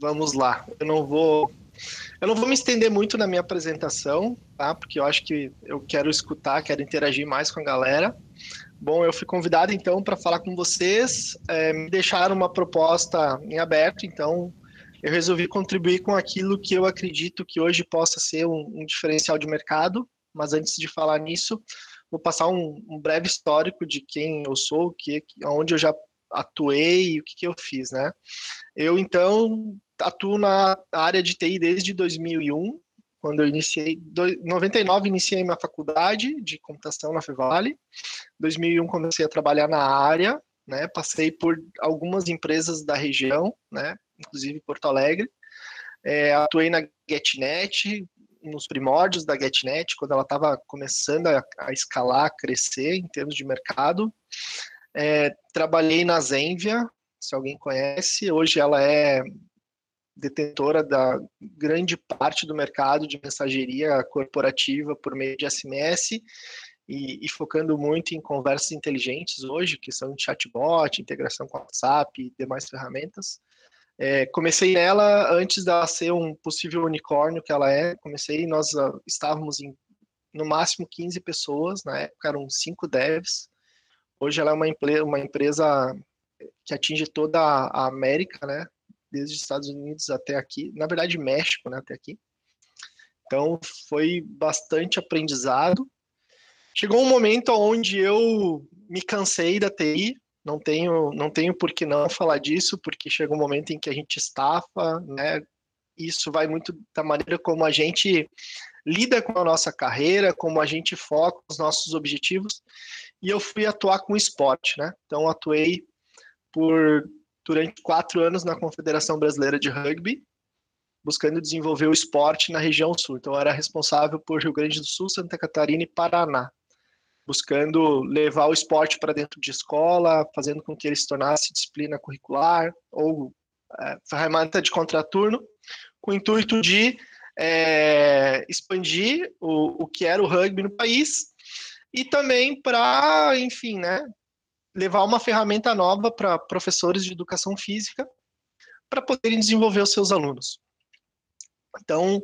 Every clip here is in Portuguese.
vamos lá. Eu não vou eu não vou me estender muito na minha apresentação, tá? Porque eu acho que eu quero escutar, quero interagir mais com a galera. Bom, eu fui convidado então para falar com vocês, é, me deixaram uma proposta em aberto, então eu resolvi contribuir com aquilo que eu acredito que hoje possa ser um, um diferencial de mercado. Mas antes de falar nisso, vou passar um, um breve histórico de quem eu sou, que, onde eu já atuei e o que, que eu fiz, né? Eu então atuo na área de TI desde 2001, quando eu iniciei, em 99 iniciei minha faculdade de computação na Fevale, 2001 comecei a trabalhar na área, né, passei por algumas empresas da região, né, inclusive Porto Alegre, é, atuei na GetNet, nos primórdios da GetNet, quando ela estava começando a, a, escalar, a crescer em termos de mercado, é, trabalhei na Zenvia, se alguém conhece, hoje ela é detentora da grande parte do mercado de mensageria corporativa por meio de SMS e, e, focando muito em conversas inteligentes hoje, que são chatbot, integração com WhatsApp e demais ferramentas. É, comecei nela antes dela ser um possível unicórnio que ela é. Comecei, nós uh, estávamos em no máximo 15 pessoas, na época eram cinco devs. Hoje ela é uma, uma empresa que atinge toda a América, né? Desde os Estados Unidos até aqui, na verdade México, né, até aqui. Então foi bastante aprendizado. Chegou um momento onde eu me cansei da TI, não tenho, não tenho por que não falar disso, porque chega um momento em que a gente estafa, né? Isso vai muito da maneira como a gente lida com a nossa carreira, como a gente foca os nossos objetivos. E eu fui atuar com esporte, né? Então atuei por durante quatro anos na Confederação Brasileira de Rugby, buscando desenvolver o esporte na região sul. Então, era responsável por Rio Grande do Sul, Santa Catarina e Paraná, buscando levar o esporte para dentro de escola, fazendo com que ele se tornasse disciplina curricular ou é, ferramenta de contraturno, com o intuito de é, expandir o, o que era o rugby no país e também para, enfim, né, levar uma ferramenta nova para professores de educação física para poderem desenvolver os seus alunos. Então,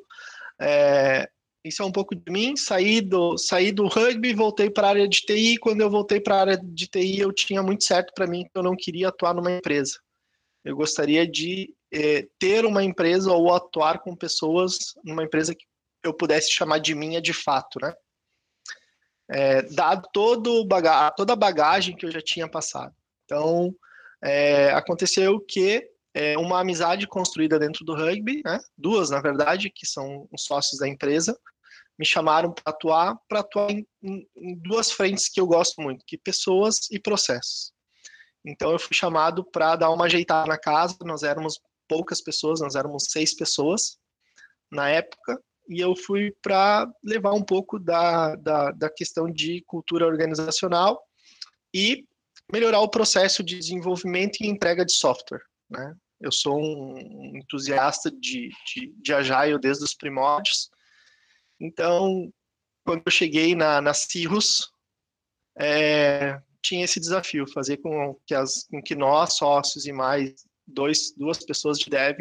é, isso é um pouco de mim. Saí do, saí do rugby, voltei para a área de TI. Quando eu voltei para a área de TI, eu tinha muito certo para mim que eu não queria atuar numa empresa. Eu gostaria de é, ter uma empresa ou atuar com pessoas numa empresa que eu pudesse chamar de minha de fato, né? É, dado todo toda a bagagem que eu já tinha passado. Então, é, aconteceu que é, uma amizade construída dentro do rugby, né, duas, na verdade, que são os sócios da empresa, me chamaram para atuar, para atuar em, em, em, duas frentes que eu gosto muito, que pessoas e processos. Então, eu fui chamado para dar uma ajeitada na casa, nós éramos poucas pessoas, nós éramos seis pessoas na época, e eu fui para levar um pouco da, da, da, questão de cultura organizacional e melhorar o processo de desenvolvimento e entrega de software. Né? Eu sou um entusiasta de, de, de Agile desde os primórdios, então, quando eu cheguei na, na Cirrus, é, tinha esse desafio, fazer com que, as, com que nós, sócios e mais dois, duas pessoas de dev,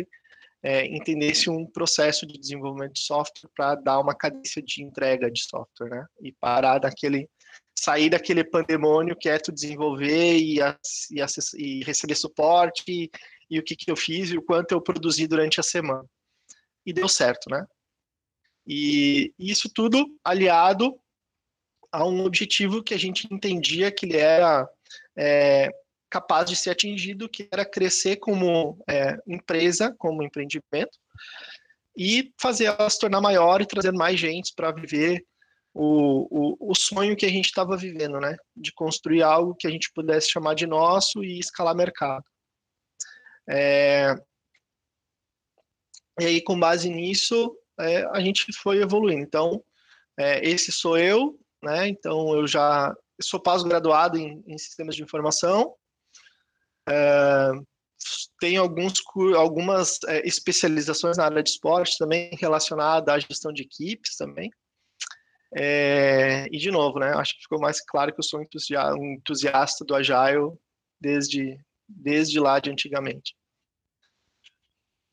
é, entendesse um processo de desenvolvimento de software para dar uma cadência de entrega de software, né? E parar daquele, sair daquele pandemônio que é tu desenvolver e, e, e receber suporte e, e, o que, que eu fiz e o quanto eu produzi durante a semana. E deu certo, né? E isso tudo aliado a um objetivo que a gente entendia que ele era é, capaz de ser atingido, que era crescer como é, empresa, como empreendimento, e fazer ela se tornar maior e trazer mais gente para viver o, o, o, sonho que a gente estava vivendo, né? De construir algo que a gente pudesse chamar de nosso e escalar mercado. É... E aí, com base nisso, é, a gente foi evoluindo. Então, é, esse sou eu, né? Então, eu já sou pós-graduado em, em sistemas de informação, é, tem alguns, algumas é, especializações na área de esporte também relacionada à gestão de equipes também. É, e de novo, né? Acho que ficou mais claro que eu sou um entusiasta do Agile desde, desde lá de antigamente.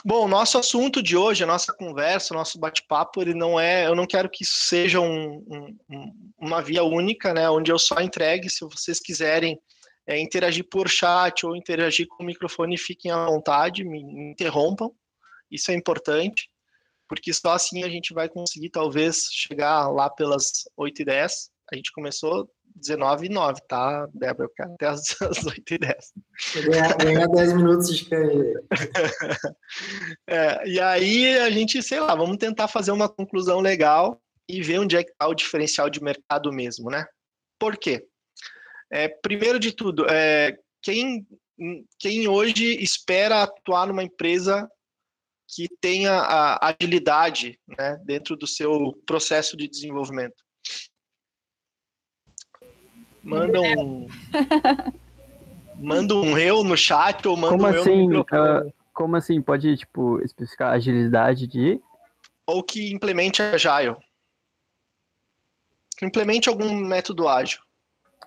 Bom, nosso assunto de hoje, a nossa conversa, o nosso bate-papo, ele não é. Eu não quero que isso seja um, um, uma via única, né? Onde eu só entregue. Se vocês quiserem é, interagir por chat ou interagir com o microfone, fiquem à vontade, me interrompam. Isso é importante, porque só assim a gente vai conseguir, talvez, chegar lá pelas 8 e 10. A gente começou 19 e 9, tá, Débora? Eu quero até as, as 8 e 10. Ganhar, ganhar 10 minutos de canha. é, e aí a gente, sei lá, vamos tentar fazer uma conclusão legal e ver onde é que está o diferencial de mercado mesmo, né? Por quê? É, primeiro de tudo, é, quem, quem hoje espera atuar numa empresa que tenha a agilidade né, dentro do seu processo de desenvolvimento? Manda um. manda um eu no chat ou manda como um assim, eu no uh, Como assim? Pode, tipo, especificar agilidade de. Ou que implemente Agile. Implemente algum método ágil.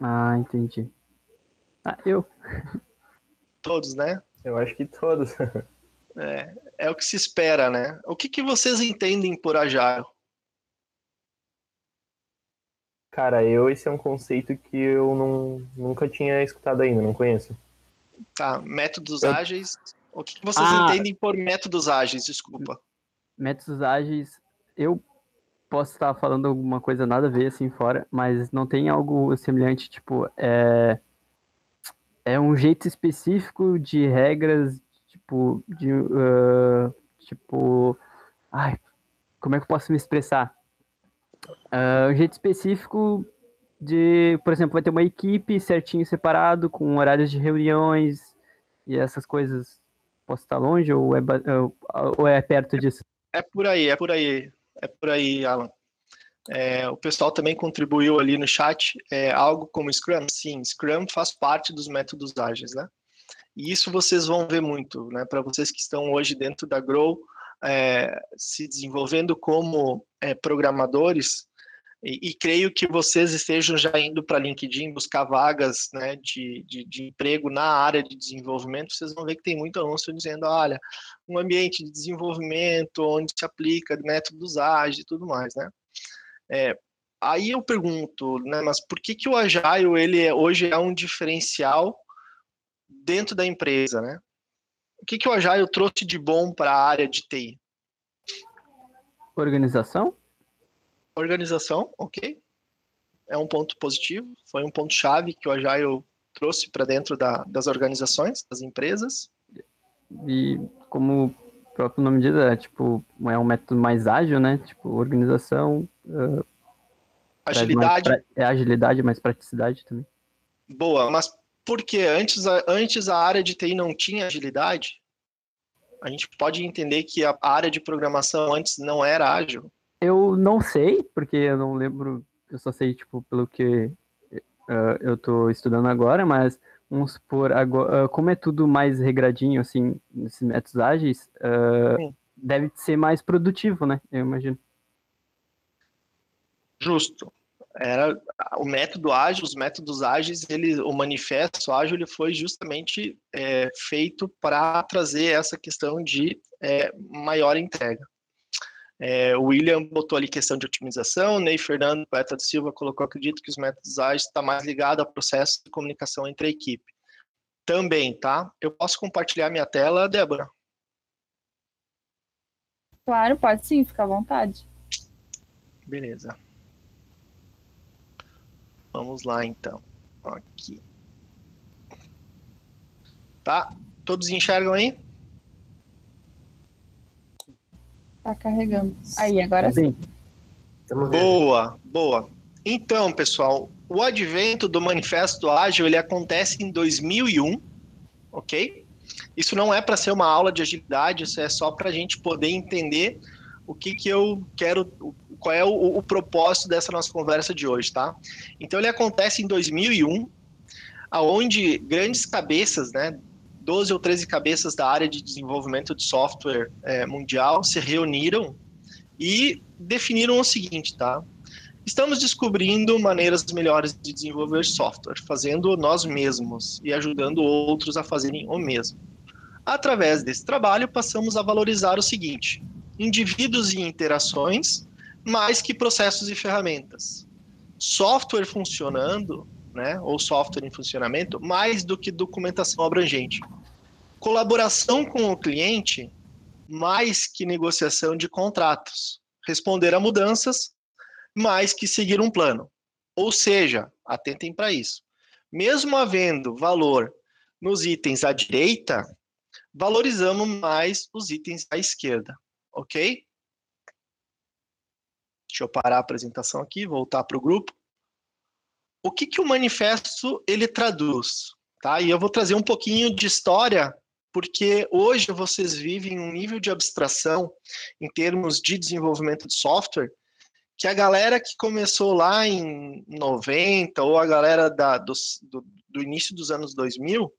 Ah, entendi. Ah, eu. Todos, né? Eu acho que todos. É, é o que se espera, né? O que, que vocês entendem por Agile? Cara, eu esse é um conceito que eu não, nunca tinha escutado ainda, não conheço. Tá, métodos eu... ágeis. O que vocês ah, entendem por métodos ágeis? Desculpa. Métodos ágeis, eu posso estar falando alguma coisa nada a ver assim fora, mas não tem algo semelhante, tipo, é, é um jeito específico de regras, tipo, de, uh, tipo, ai, como é que eu posso me expressar? Uh, um jeito específico de, por exemplo, vai ter uma equipe certinho separado, com horários de reuniões e essas coisas. Posso estar longe ou é, ou é perto disso? É por aí, é por aí. É por aí, Alan. É, o pessoal também contribuiu ali no chat. É, algo como Scrum? Sim, Scrum faz parte dos métodos ágeis, né? E isso vocês vão ver muito, né? Para vocês que estão hoje dentro da Grow, é, se desenvolvendo como é, programadores, e, e, creio que vocês estejam já indo para LinkedIn buscar vagas né, de, de, de, emprego na área de desenvolvimento, vocês vão ver que tem muito anúncio dizendo, olha, um ambiente de desenvolvimento onde se aplica métodos ágeis e tudo mais, né? É, aí eu pergunto, né, mas por que, que o Agile ele é, hoje é um diferencial dentro da empresa, né? O que, que o Agile trouxe de bom para a área de TI? Organização? Organização, ok. É um ponto positivo, foi um ponto chave que o Agile trouxe para dentro da, das organizações, das empresas. E como o próprio nome diz, é, tipo, é um método mais ágil, né? Tipo, organização. Uh, agilidade. Mais, é agilidade, mais praticidade também. Boa, mas porque antes a, antes a área de TI não tinha agilidade, a gente pode entender que a área de programação antes não era ágil. Eu não sei, porque eu não lembro, eu só sei, tipo, pelo que uh, eu estou estudando agora, mas vamos supor, agora, uh, como é tudo mais regradinho, assim, nesses métodos ágeis, uh, deve ser mais produtivo, né? Eu imagino. Justo era o método ágil, os métodos ágeis, ele, o manifesto ágil ele foi justamente é, feito para trazer essa questão de é, maior entrega. É, o William botou ali questão de otimização, Ney Fernando, poeta de Silva, colocou, acredito que os métodos ágeis está mais ligado ao processo de comunicação entre a equipe. Também, tá? Eu posso compartilhar minha tela, Débora? Claro, pode sim, fica à vontade. Beleza. Vamos lá, então. Aqui. Tá? Todos enxergam aí? Tá carregando. Aí, agora sim. Boa, boa. Então, pessoal, o advento do Manifesto Ágil, ele acontece em 2001, ok? Isso não é para ser uma aula de agilidade, isso é só para a gente poder entender o que, que eu quero, qual é o, o, propósito dessa nossa conversa de hoje, tá? Então ele acontece em 2001, aonde grandes cabeças, né, 12 ou 13 cabeças da área de desenvolvimento de software é, mundial se reuniram e definiram o seguinte, tá? Estamos descobrindo maneiras melhores de desenvolver software, fazendo nós mesmos e ajudando outros a fazerem o mesmo. Através desse trabalho, passamos a valorizar o seguinte: indivíduos e interações, mais que processos e ferramentas. Software funcionando, né, ou software em funcionamento, mais do que documentação abrangente. Colaboração com o cliente, mais que negociação de contratos. Responder a mudanças, mais que seguir um plano. Ou seja, atentem para isso. Mesmo havendo valor nos itens à direita, valorizamos mais os itens à esquerda, ok? Deixa eu parar a apresentação aqui, voltar para o grupo. O que, que o manifesto ele traduz? Tá? E eu vou trazer um pouquinho de história, porque hoje vocês vivem um nível de abstração em termos de desenvolvimento de software que a galera que começou lá em 90 ou a galera da, do, do, do início dos anos 2000,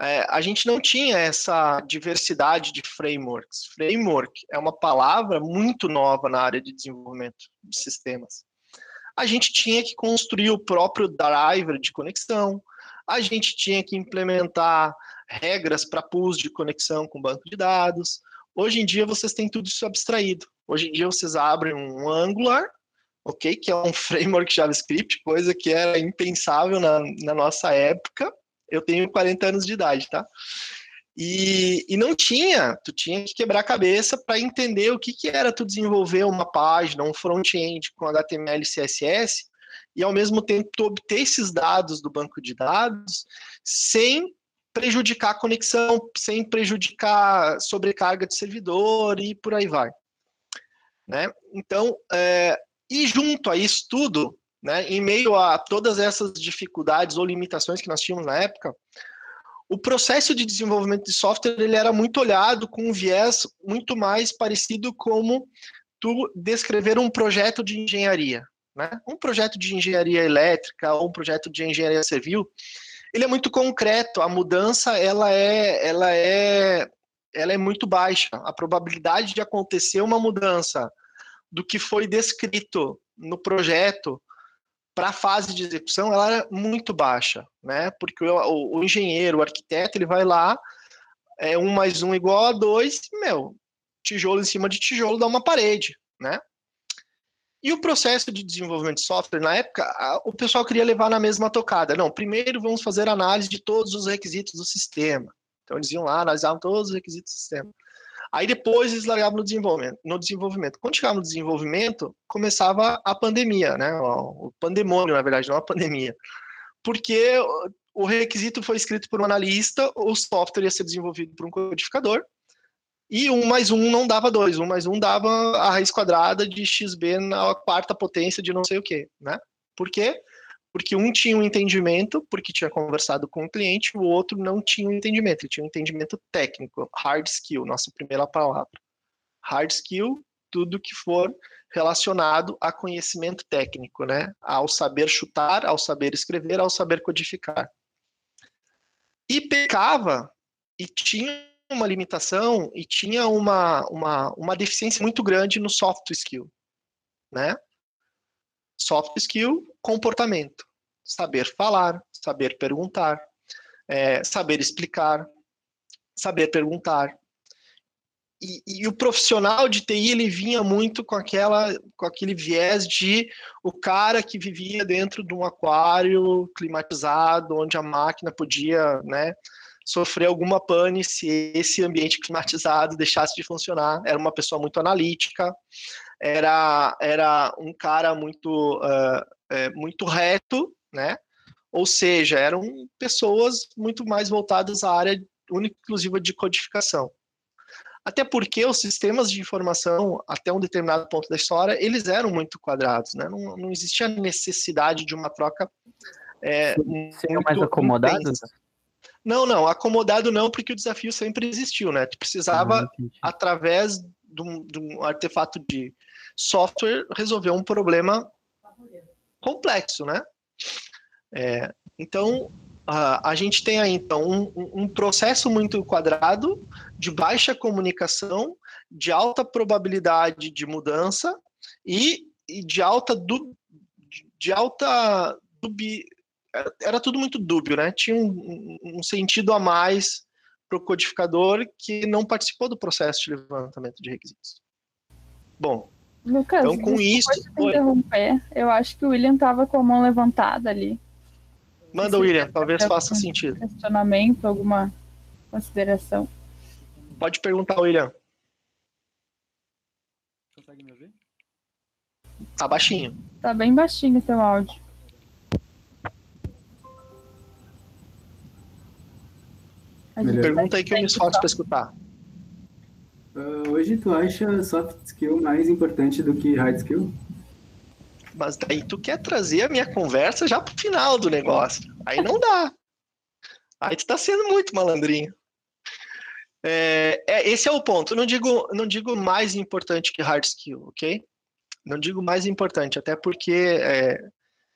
é, a gente não tinha essa diversidade de frameworks. Framework é uma palavra muito nova na área de desenvolvimento de sistemas. A gente tinha que construir o próprio driver de conexão, a gente tinha que implementar regras para pools de conexão com banco de dados. Hoje em dia vocês têm tudo isso abstraído. Hoje em dia vocês abrem um Angular, ok, que é um framework JavaScript, coisa que era impensável na, na nossa época. Eu tenho 40 anos de idade, tá? E, e não tinha, tu tinha que quebrar a cabeça para entender o que, que era tu desenvolver uma página, um front-end com HTML e CSS, e ao mesmo tempo tu obter esses dados do banco de dados sem prejudicar a conexão, sem prejudicar sobrecarga de servidor e por aí vai. Né? Então, é, e junto a isso tudo, né, em meio a todas essas dificuldades ou limitações que nós tínhamos na época, o processo de desenvolvimento de software ele era muito olhado com um viés muito mais parecido como tu descrever um projeto de engenharia. Né? Um projeto de engenharia elétrica ou um projeto de engenharia civil, ele é muito concreto. A mudança ela é, ela é, ela é muito baixa. A probabilidade de acontecer uma mudança do que foi descrito no projeto para a fase de execução ela era muito baixa, né? Porque o, o, o, engenheiro, o arquiteto, ele vai lá, é um mais um igual a dois, meu, tijolo em cima de tijolo dá uma parede, né? E o processo de desenvolvimento de software, na época, a, o pessoal queria levar na mesma tocada. Não, primeiro vamos fazer análise de todos os requisitos do sistema. Então eles iam lá, analisavam todos os requisitos do sistema. Aí depois eles largavam no desenvolvimento. No desenvolvimento. Quando chegava no desenvolvimento, começava a pandemia, né? O pandemônio, na verdade, não a pandemia. Porque o requisito foi escrito por um analista, o software ia ser desenvolvido por um codificador, e um mais um não dava dois, um mais um dava a raiz quadrada de xb na quarta potência de não sei o quê, né? Por quê? Porque um tinha um entendimento, porque tinha conversado com o cliente, o outro não tinha um entendimento, ele tinha um entendimento técnico, hard skill, nossa primeira palavra. Hard skill, tudo que for relacionado a conhecimento técnico, né? Ao saber chutar, ao saber escrever, ao saber codificar. E pecava e tinha uma limitação e tinha uma, uma, uma deficiência muito grande no soft skill, né? Soft skill, comportamento. Saber falar, saber perguntar, é, saber explicar, saber perguntar. E, e, o profissional de TI ele vinha muito com aquela com aquele viés de o cara que vivia dentro de um aquário climatizado onde a máquina podia né sofrer alguma pane se esse ambiente climatizado deixasse de funcionar era uma pessoa muito analítica era, era um cara muito, uh, é, muito reto, né? Ou seja, eram pessoas muito mais voltadas à área única exclusiva de codificação. Até porque os sistemas de informação, até um determinado ponto da história, eles eram muito quadrados, né? Não, não existia necessidade de uma troca. É, Seriam mais acomodados? Não, não, acomodado não, porque o desafio sempre existiu, né? Tu precisava, ah, através de um, de um artefato de software resolver um problema complexo, né? É, então, a, a, gente tem aí, então, um, um, processo muito quadrado, de baixa comunicação, de alta probabilidade de mudança e, e de alta du, de alta dubi, era tudo muito dúbio, né? Tinha um, um sentido a mais para o codificador que não participou do processo de levantamento de requisitos. Bom, Lucas, então com isso. te interromper. Eu acho que o William tava com a mão levantada ali. Manda, Sim, William, talvez faça sentido. Questionamento, alguma consideração. Pode perguntar, William. Consegue me ouvir? Tá baixinho. Tá bem baixinho o seu áudio. Pergunta aí que eu me esforço para escutar. Ah, hoje tu acha soft skill mais importante do que hard skill? Mas daí tu quer trazer a minha conversa já pro final do negócio. Aí não dá. Aí tu tá sendo muito malandrinho. É, é, esse é o ponto. Não digo, não digo mais importante que hard skill, ok? Não digo mais importante, até porque é,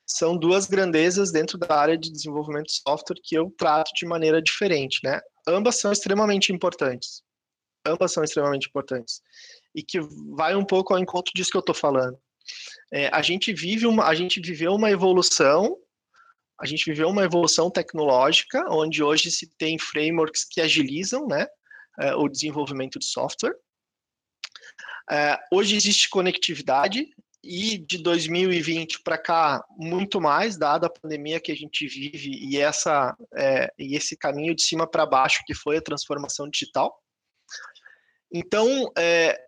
são duas grandezas dentro da área de desenvolvimento de software que eu trato de maneira diferente, né? Ambas são extremamente importantes. Ambas são extremamente importantes. E que vai um pouco ao encontro disso que eu estou falando. É, a gente vive uma, a gente viveu uma evolução, a gente viveu uma evolução tecnológica, onde hoje se tem frameworks que agilizam, né, é, o desenvolvimento de software. É, hoje existe conectividade e de 2020 para cá muito mais, dada a pandemia que a gente vive e essa é, e esse caminho de cima para baixo que foi a transformação digital. Então, é,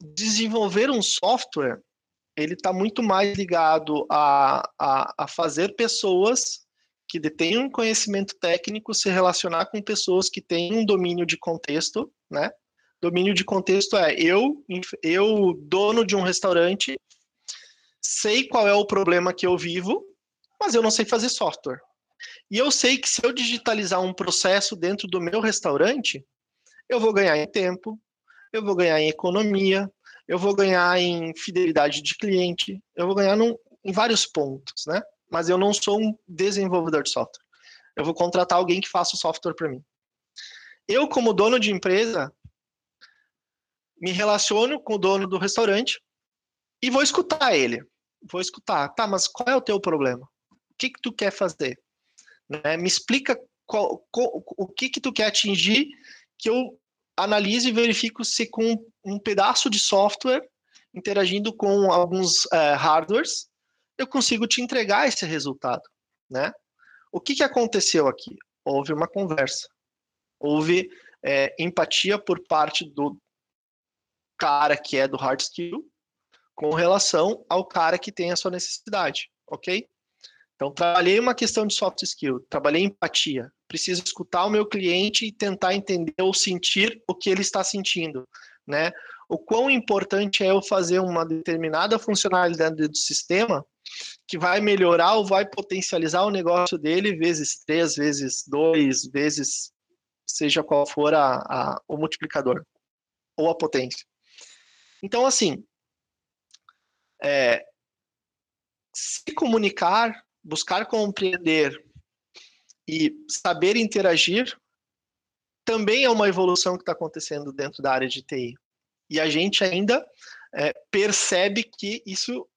desenvolver um software, ele está muito mais ligado a, a, a fazer pessoas que detenham conhecimento técnico se relacionar com pessoas que têm um domínio de contexto, né? Domínio de contexto é eu, eu dono de um restaurante, sei qual é o problema que eu vivo, mas eu não sei fazer software. E eu sei que se eu digitalizar um processo dentro do meu restaurante, eu vou ganhar em tempo, eu vou ganhar em economia, eu vou ganhar em fidelidade de cliente, eu vou ganhar num, em vários pontos, né? Mas eu não sou um desenvolvedor de software. Eu vou contratar alguém que faça o software para mim. Eu, como dono de empresa, me relaciono com o dono do restaurante e vou escutar ele. Vou escutar, tá, mas qual é o teu problema? O que que tu quer fazer? Né? Me explica qual, qual, o que que tu quer atingir que eu analise e verifico se com um pedaço de software interagindo com alguns uh, hardwares eu consigo te entregar esse resultado, né? O que, que aconteceu aqui? Houve uma conversa, houve é, empatia por parte do cara que é do hard skill com relação ao cara que tem a sua necessidade, ok? Então, trabalhei uma questão de soft skill, trabalhei empatia. Preciso escutar o meu cliente e tentar entender ou sentir o que ele está sentindo, né? O quão importante é eu fazer uma determinada funcionalidade do sistema que vai melhorar ou vai potencializar o negócio dele vezes três, vezes dois, vezes seja qual for a, a, o multiplicador ou a potência. Então, assim, é, se comunicar, buscar compreender e saber interagir também é uma evolução que está acontecendo dentro da área de TI. E a gente ainda é, percebe que isso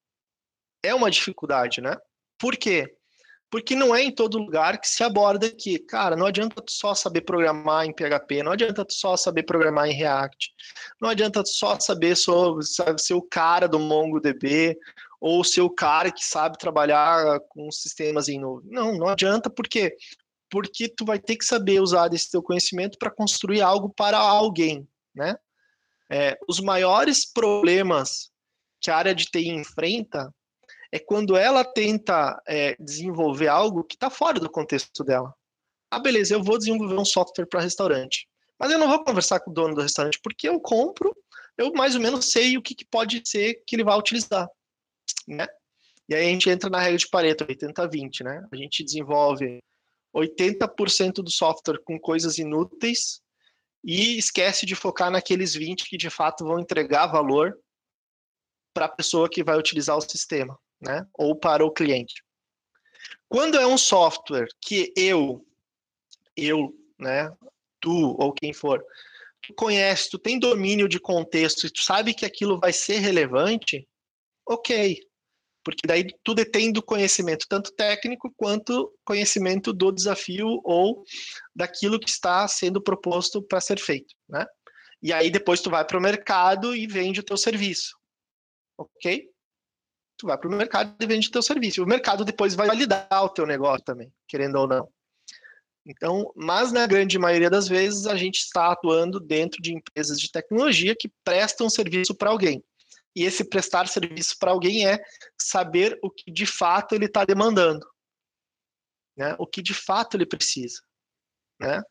é uma dificuldade, né? Por quê? Porque não é em todo lugar que se aborda que, cara, não adianta tu só saber programar em PHP, não adianta tu só saber programar em React, não adianta tu só saber sobre, sabe, ser o cara do MongoDB ou ser o cara que sabe trabalhar com sistemas em nuvem. Não, não adianta porque porque tu vai ter que saber usar desse teu conhecimento para construir algo para alguém, né? É, os maiores problemas que a área de TI enfrenta é quando ela tenta é, desenvolver algo que está fora do contexto dela. Ah, beleza, eu vou desenvolver um software para restaurante, mas eu não vou conversar com o dono do restaurante porque eu compro, eu mais ou menos sei o que, que pode ser que ele vai utilizar, né? E aí a gente entra na regra de Pareto, 80-20, né? A gente desenvolve 80% do software com coisas inúteis e esquece de focar naqueles 20 que de fato vão entregar valor para a pessoa que vai utilizar o sistema, né? Ou para o cliente. Quando é um software que eu, eu, né, tu ou quem for, tu conhece, tu tem domínio de contexto e tu sabe que aquilo vai ser relevante, ok. Porque daí tu detém do conhecimento, tanto técnico quanto conhecimento do desafio ou daquilo que está sendo proposto para ser feito, né? E aí depois tu vai para o mercado e vende o teu serviço, ok? Tu vai para o mercado e vende o teu serviço. O mercado depois vai validar o teu negócio também, querendo ou não. Então, mas na grande maioria das vezes a gente está atuando dentro de empresas de tecnologia que prestam serviço para alguém. E esse prestar serviço para alguém é saber o que de fato ele está demandando, né? O que de fato ele precisa, né?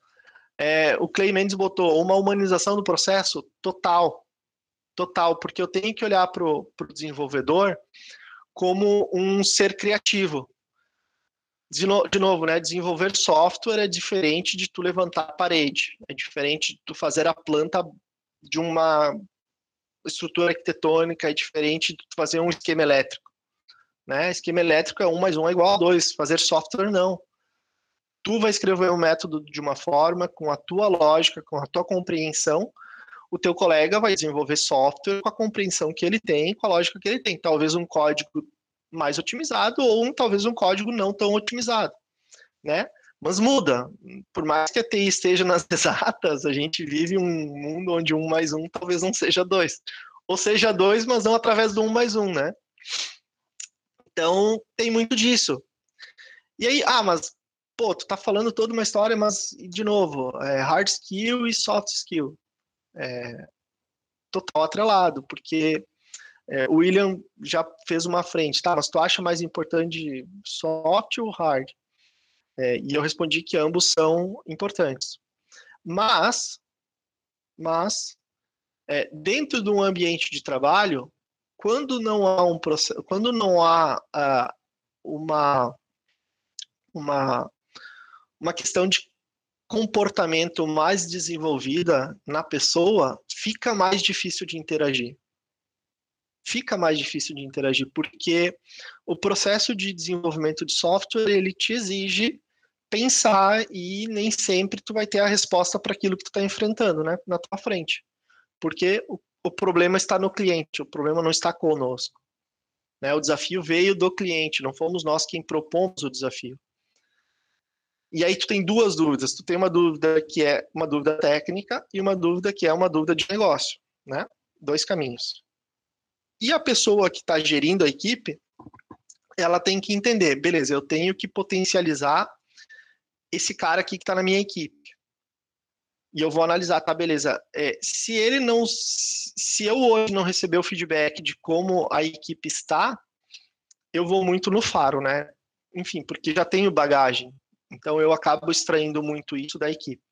É, o Clay Mendes botou uma humanização do processo total, total, porque eu tenho que olhar para o desenvolvedor como um ser criativo, de, no, de, novo, né, desenvolver software é diferente de tu levantar a parede, é diferente de tu fazer a planta de uma estrutura arquitetônica, é diferente de fazer um esquema elétrico. Né? Esquema elétrico é um mais um é igual a dois, fazer software não. Tu vai escrever um método de uma forma, com a tua lógica, com a tua compreensão, o teu colega vai desenvolver software com a compreensão que ele tem, com a lógica que ele tem. Talvez um código mais otimizado ou um, talvez um código não tão otimizado, né? Mas muda. Por mais que a TI esteja nas exatas, a gente vive um mundo onde um mais um talvez não seja dois. Ou seja dois, mas não através do um mais um, né? Então, tem muito disso. E aí, ah, mas, pô, tu tá falando toda uma história, mas, de novo, é hard skill e soft skill. É, total atrelado, porque é, o William já fez uma frente, tá? Mas tu acha mais importante soft ou hard? É, e eu respondi que ambos são importantes. Mas, mas é, dentro de um ambiente de trabalho, quando não há um processo, quando não há uh, uma uma uma questão de comportamento mais desenvolvida na pessoa, fica mais difícil de interagir fica mais difícil de interagir, porque o processo de desenvolvimento de software, ele te exige pensar e nem sempre tu vai ter a resposta para aquilo que tu está enfrentando, né, na tua frente. Porque o, o, problema está no cliente, o problema não está conosco. Né? O desafio veio do cliente, não fomos nós quem propomos o desafio. E aí tu tem duas dúvidas, tu tem uma dúvida que é uma dúvida técnica e uma dúvida que é uma dúvida de negócio, né? Dois caminhos. E a pessoa que está gerindo a equipe, ela tem que entender, beleza, eu tenho que potencializar esse cara aqui que está na minha equipe. E eu vou analisar, tá, beleza. É, se ele não. Se eu hoje não receber o feedback de como a equipe está, eu vou muito no faro, né? Enfim, porque já tenho bagagem. Então eu acabo extraindo muito isso da equipe.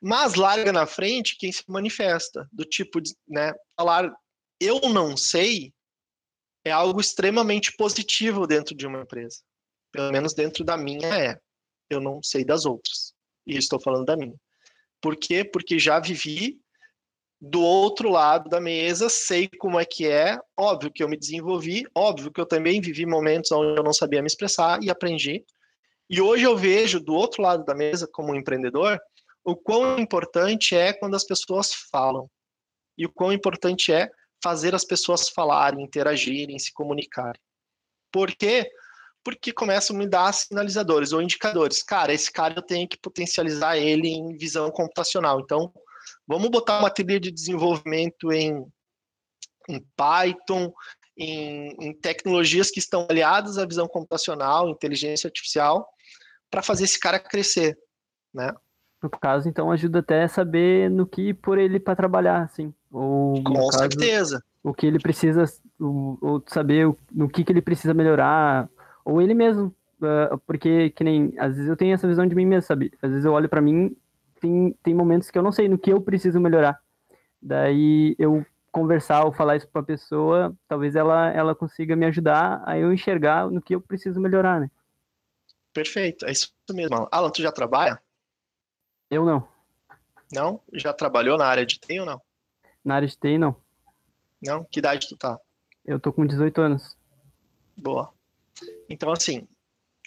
Mas larga na frente quem se manifesta, do tipo de, né, falar eu não sei é algo extremamente positivo dentro de uma empresa. Pelo menos dentro da minha é. Eu não sei das outras. E estou falando da minha. Por quê? Porque já vivi do outro lado da mesa, sei como é que é, óbvio que eu me desenvolvi, óbvio que eu também vivi momentos onde eu não sabia me expressar e aprendi. E hoje eu vejo do outro lado da mesa, como empreendedor, o quão importante é quando as pessoas falam. E o quão importante é fazer as pessoas falarem, interagirem, se comunicarem. Por quê? Porque começam a me dar sinalizadores ou indicadores. Cara, esse cara eu tenho que potencializar ele em visão computacional. Então, vamos botar uma trilha de desenvolvimento em, em Python, em, em, tecnologias que estão aliadas à visão computacional, inteligência artificial, para fazer esse cara crescer, né? No caso, então, ajuda até a saber no que por ele para trabalhar, assim. Ou, Com caso, certeza. O que ele precisa, ou saber no que, que ele precisa melhorar, ou ele mesmo, uh, porque que nem, às vezes eu tenho essa visão de mim mesmo, sabe? Às vezes eu olho para mim, tem, tem momentos que eu não sei no que eu preciso melhorar. Daí eu conversar ou falar isso para a pessoa, talvez ela, ela consiga me ajudar a eu enxergar no que eu preciso melhorar, né? Perfeito, é isso mesmo. Alan, tu já trabalha? Eu não. Não? Já trabalhou na área de TI ou não? Na área de TI, não. Não? Que idade tu tá? Eu tô com 18 anos. Boa. Então, assim,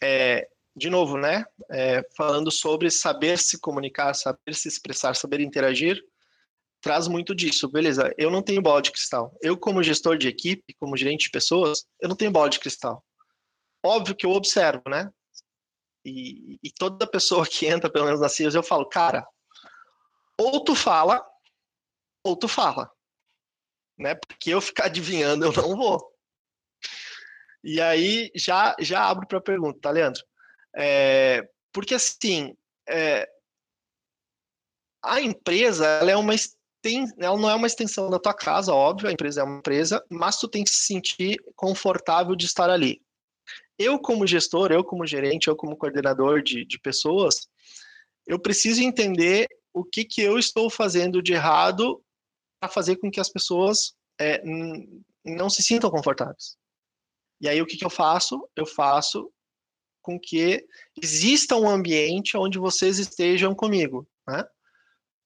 é, de novo, né? É, falando sobre saber se comunicar, saber se expressar, saber interagir, traz muito disso. Beleza, eu não tenho bola de cristal. Eu, como gestor de equipe, como gerente de pessoas, eu não tenho bola de cristal. Óbvio que eu observo, né? E, e toda pessoa que entra, pelo menos na CIOs, eu falo, cara, ou tu fala, ou tu fala. Né? Porque eu ficar adivinhando, eu não vou. E aí, já, já abro para a pergunta, tá, Leandro? É, porque, assim, é, a empresa, ela é uma ela não é uma extensão da tua casa, óbvio, a empresa é uma empresa, mas tu tem que se sentir confortável de estar ali. Eu, como gestor, eu como gerente, eu como coordenador de, de pessoas, eu preciso entender o que, que eu estou fazendo de errado para fazer com que as pessoas é, não se sintam confortáveis. E aí o que, que eu faço? Eu faço com que exista um ambiente onde vocês estejam comigo, né?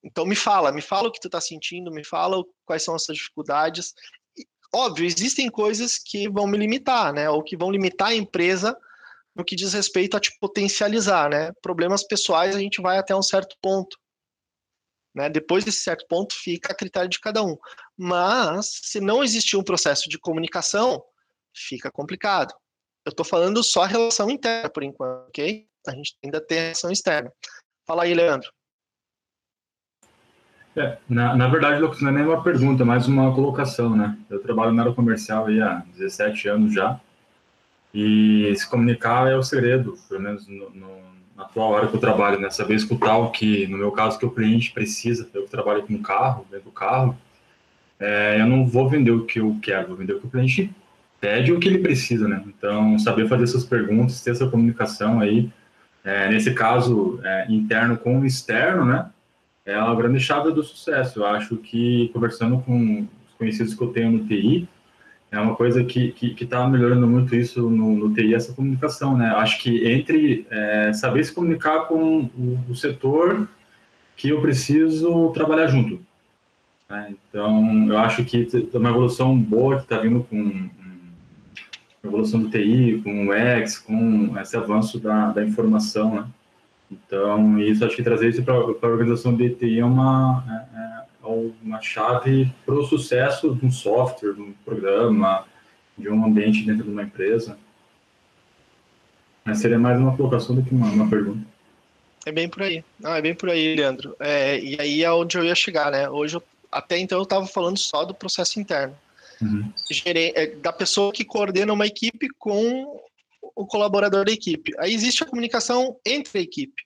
Então me fala, me fala o que tu está sentindo, me fala quais são as suas dificuldades. E, óbvio, existem coisas que vão me limitar, né? Ou que vão limitar a empresa no que diz respeito a te potencializar, né? Problemas pessoais a gente vai até um certo ponto. Né? Depois desse certo ponto fica a critério de cada um. Mas se não existir um processo de comunicação, fica complicado. Eu estou falando só relação interna por enquanto, ok? A gente ainda tem relação externa. Fala aí, Leandro. É, na, na verdade, Lucas, não é nem uma pergunta, é mais uma colocação, né? Eu trabalho na área comercial há 17 anos já, e se comunicar é o segredo, pelo menos no, no, na atual hora que eu trabalho, né? Saber escutar o que, no meu caso, que o cliente precisa. Eu que trabalho com carro, dentro do carro, é, eu não vou vender o que eu quero, vou vender o que o cliente pede o que ele precisa, né? Então, saber fazer essas perguntas, ter essa comunicação aí, é, nesse caso, é, interno com externo, né? É a grande chave do sucesso. Eu acho que, conversando com os conhecidos que eu tenho no TI, é uma coisa que está melhorando muito isso no, no, TI, essa comunicação, né? Acho que entre é, saber se comunicar com o, o setor que eu preciso trabalhar junto. Né? Então, eu acho que é uma evolução boa que está vindo com evolução do TI, com o X, com esse avanço da, da informação, né? Então, isso acho que trazer isso para a organização de TI é uma, é, é uma chave para o sucesso de um software, de um programa, de um ambiente dentro de uma empresa. Mas seria mais uma colocação do que uma, uma pergunta. É bem por aí. Não, é bem por aí, Leandro. É, e aí é onde eu ia chegar, né? Hoje, eu, até então, eu estava falando só do processo interno uhum. É, da pessoa que coordena uma equipe com o colaborador da equipe. Aí existe a comunicação entre a equipe,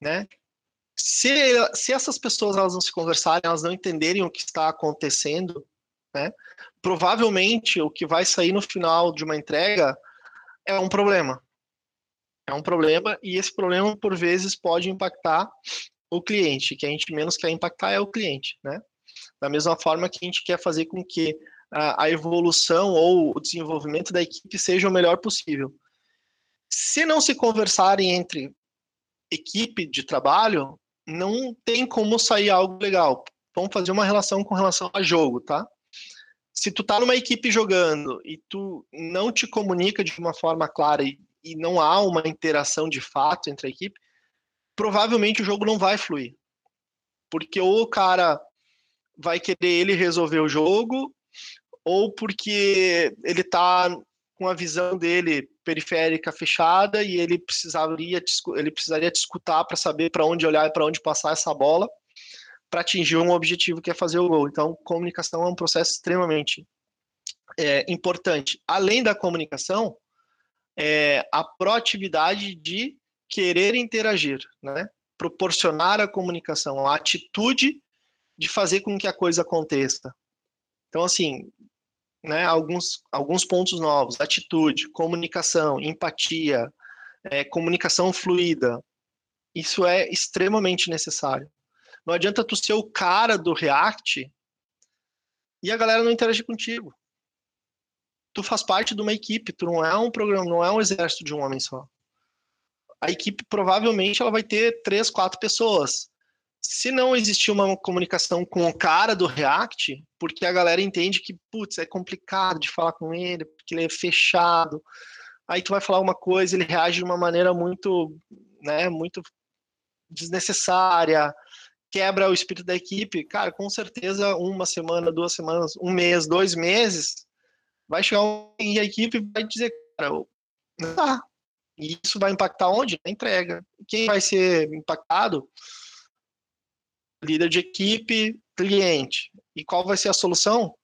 né? Se, se essas pessoas elas não se conversarem, elas não entenderem o que está acontecendo, né? Provavelmente o que vai sair no final de uma entrega é um problema. É um problema e esse problema por vezes pode impactar o cliente. Que a gente menos quer impactar é o cliente, né? Da mesma forma que a gente quer fazer com que a, a evolução ou o desenvolvimento da equipe seja o melhor possível. Se não se conversarem entre equipe de trabalho, não tem como sair algo legal. Vamos fazer uma relação com relação a jogo, tá? Se tu tá numa equipe jogando e tu não te comunica de uma forma clara e, e não há uma interação de fato entre a equipe, provavelmente o jogo não vai fluir. Porque ou o cara vai querer ele resolver o jogo, ou porque ele está com a visão dele periférica fechada e ele precisaria ele precisaria te escutar para saber para onde olhar e para onde passar essa bola para atingir um objetivo que é fazer o gol. Então, comunicação é um processo extremamente é, importante. Além da comunicação, é a proatividade de querer interagir, né? Proporcionar a comunicação, a atitude de fazer com que a coisa aconteça. Então, assim, né, alguns, alguns pontos novos: atitude, comunicação, empatia, é, comunicação fluida. Isso é extremamente necessário. Não adianta tu ser o cara do React e a galera não interagir contigo. Tu faz parte de uma equipe, tu não é um programa, não é um exército de um homem só. A equipe provavelmente ela vai ter três, quatro pessoas se não existir uma comunicação com o cara do React, porque a galera entende que, putz, é complicado de falar com ele, porque ele é fechado. Aí tu vai falar uma coisa, ele reage de uma maneira muito, né, muito desnecessária. quebra o espírito da equipe, cara, com certeza uma semana, duas semanas, um mês, dois meses, vai chegar um, e a equipe vai dizer, cara, não dá. E isso vai impactar onde? Na entrega. Quem vai ser impactado? Líder de equipe, cliente. E qual vai ser a solução?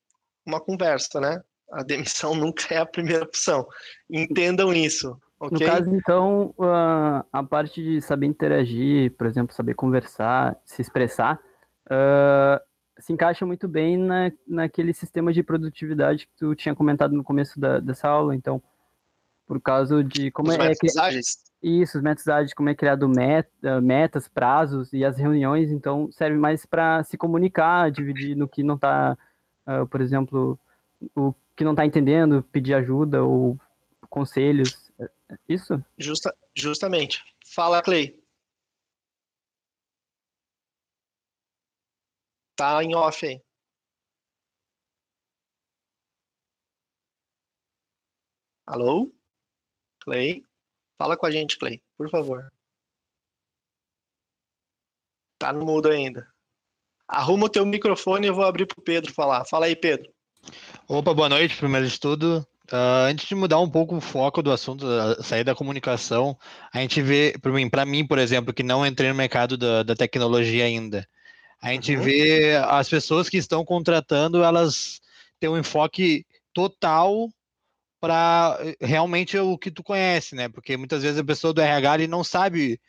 Uma conversa, né? A demissão nunca é a primeira opção. Entendam isso. Okay? No caso, então, a parte de saber interagir, por exemplo, saber conversar, se expressar, uh, se encaixa muito bem na, naquele sistema de produtividade que tu tinha comentado no começo da, dessa aula. Então, por causa de como Os é que. Isso, os métodos como é criado meta, metas, prazos e as reuniões, então serve mais para se comunicar, dividir no que não está, uh, por exemplo, o que não está entendendo, pedir ajuda ou conselhos isso? Justa, justamente. Fala, Clay. Tá em off aí. Alô? Clay? Fala com a gente, Clay, por favor. Tá no mudo ainda. Arruma o teu microfone e eu vou abrir pro Pedro falar. Fala aí, Pedro. Opa, boa noite, primeiro de tudo. Uh, antes de mudar um pouco o foco do assunto, sair da comunicação, a gente vê, para mim, mim, por exemplo, que não entrei no mercado da, da tecnologia ainda, a gente uhum. vê as pessoas que estão contratando, elas têm um enfoque total para realmente o que tu conhece, né? Porque muitas vezes a pessoa do RH ele não sabe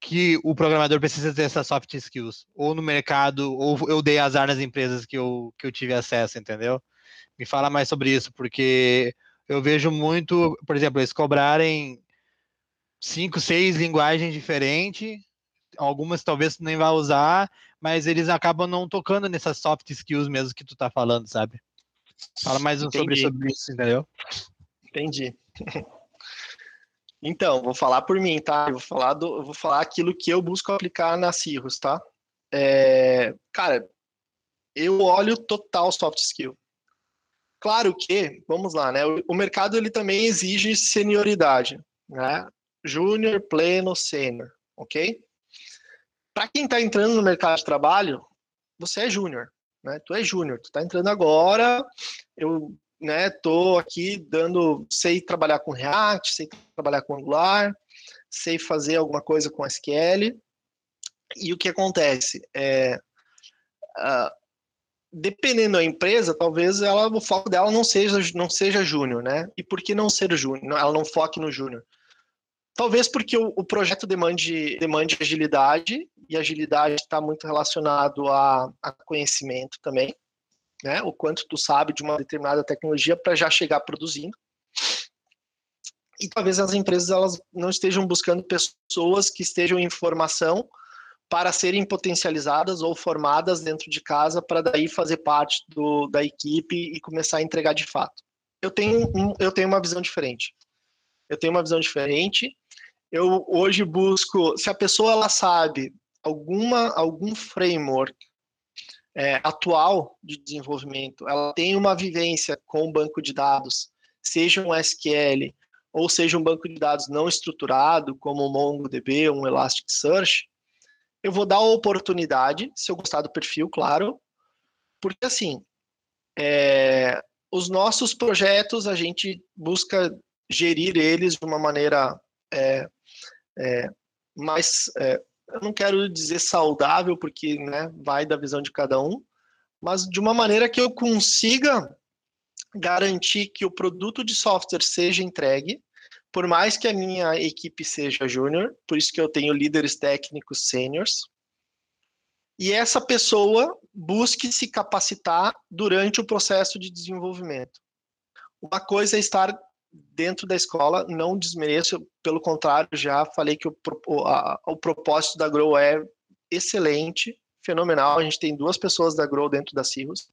que o programador precisa ter essas soft skills, ou no mercado, ou eu dei azar nas empresas que eu, que eu tive acesso, entendeu? Me fala mais sobre isso, porque eu vejo muito, por exemplo, eles cobrarem cinco, seis linguagens diferentes, algumas talvez tu nem vá usar, mas eles acabam não tocando nessas soft skills mesmo que tu tá falando, sabe? Fala mais um sobre, sobre isso, entendeu? Entendi. Então, vou falar por mim, tá? Eu vou falar, do, vou falar aquilo que eu busco aplicar na Cirrus, tá? É, cara, eu olho total soft skill. Claro que, vamos lá, né? O, o mercado ele também exige senioridade, né? Júnior, pleno, sênior, ok? Para quem está entrando no mercado de trabalho, você é júnior, né? Tu é júnior, tu está entrando agora. Eu, né? Tô aqui dando, sei trabalhar com React, sei trabalhar com Angular, sei fazer alguma coisa com SQL. E o que acontece é uh, dependendo da empresa, talvez ela, o foco dela não seja não seja júnior, né? E por que não ser júnior? Ela não foque no júnior. Talvez porque o, o, projeto demande, demande agilidade, e agilidade está muito relacionado a, a, conhecimento também, né? O quanto tu sabe de uma determinada tecnologia para já chegar produzindo. E talvez as empresas elas não estejam buscando pessoas que estejam em formação para serem potencializadas ou formadas dentro de casa para daí fazer parte do, da equipe e começar a entregar de fato. Eu tenho, um, eu tenho uma visão diferente. Eu tenho uma visão diferente. Eu hoje busco, se a pessoa ela sabe alguma algum framework é, atual de desenvolvimento, ela tem uma vivência com o banco de dados, seja um SQL ou seja um banco de dados não estruturado, como o MongoDB, um Elasticsearch, eu vou dar a oportunidade, se eu gostar do perfil, claro, porque assim, é, os nossos projetos a gente busca gerir eles de uma maneira é, é, mais, é, eu não quero dizer saudável, porque né, vai da visão de cada um, mas de uma maneira que eu consiga garantir que o produto de software seja entregue, por mais que a minha equipe seja júnior, por isso que eu tenho líderes técnicos sêniores, e essa pessoa busque se capacitar durante o processo de desenvolvimento. Uma coisa é estar dentro da escola, não desmereço, pelo contrário, já falei que o, a, o propósito da Grow é excelente, fenomenal. A gente tem duas pessoas da Grow dentro da Cirrus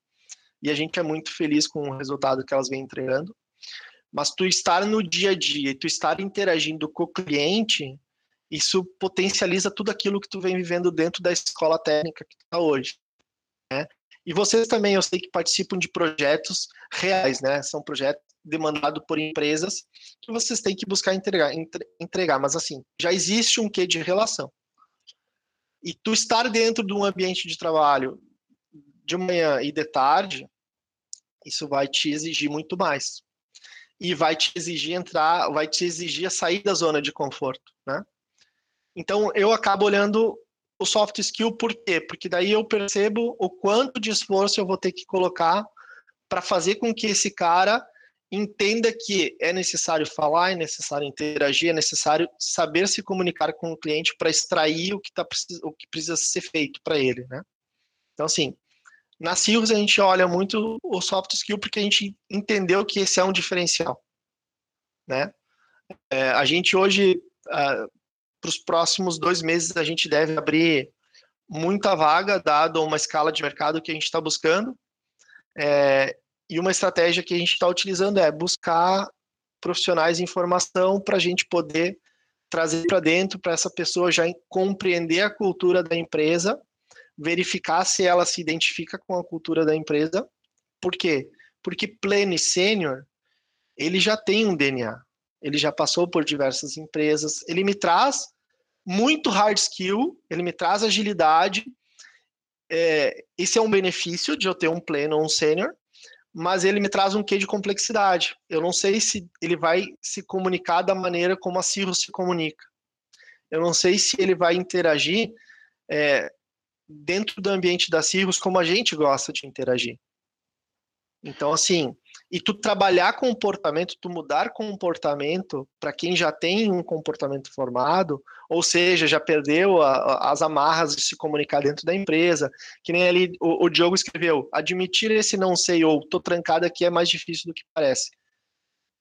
e a gente é muito feliz com o resultado que elas vêm entregando. Mas tu estar no dia a dia e tu estar interagindo com o cliente, isso potencializa tudo aquilo que tu vem vivendo dentro da escola técnica que está hoje. Né? E vocês também, eu sei que participam de projetos reais, né? São projetos demandados por empresas que vocês têm que buscar entregar, entregar. Mas assim, já existe um quê de relação. E tu estar dentro de um ambiente de trabalho de manhã e de tarde, isso vai te exigir muito mais. E vai te exigir entrar, vai te exigir sair da zona de conforto, né? Então, eu acabo olhando o soft skill por quê? Porque daí eu percebo o quanto de esforço eu vou ter que colocar para fazer com que esse cara entenda que é necessário falar, é necessário interagir, é necessário saber se comunicar com o cliente para extrair o que, tá, o que precisa ser feito para ele, né? Então, assim, na Cirrus a gente olha muito o soft skill porque a gente entendeu que esse é um diferencial, né? É, a gente hoje, uh, para os próximos dois meses, a gente deve abrir muita vaga, dado uma escala de mercado que a gente está buscando. É, e uma estratégia que a gente está utilizando é buscar profissionais em formação para a gente poder trazer para dentro, para essa pessoa já compreender a cultura da empresa, verificar se ela se identifica com a cultura da empresa. Por quê? Porque pleno e sênior, ele já tem um DNA, ele já passou por diversas empresas, ele me traz muito hard skill, ele me traz agilidade. É, esse é um benefício de eu ter um pleno ou um sênior, mas ele me traz um quê de complexidade. Eu não sei se ele vai se comunicar da maneira como a Cirrus se comunica. Eu não sei se ele vai interagir é, dentro do ambiente da Cirrus como a gente gosta de interagir. Então, assim, e tu trabalhar comportamento, tu mudar comportamento para quem já tem um comportamento formado, ou seja, já perdeu a, a, as amarras de se comunicar dentro da empresa, que nem ali o, o Diogo escreveu, admitir esse não sei ou tô trancado aqui é mais difícil do que parece.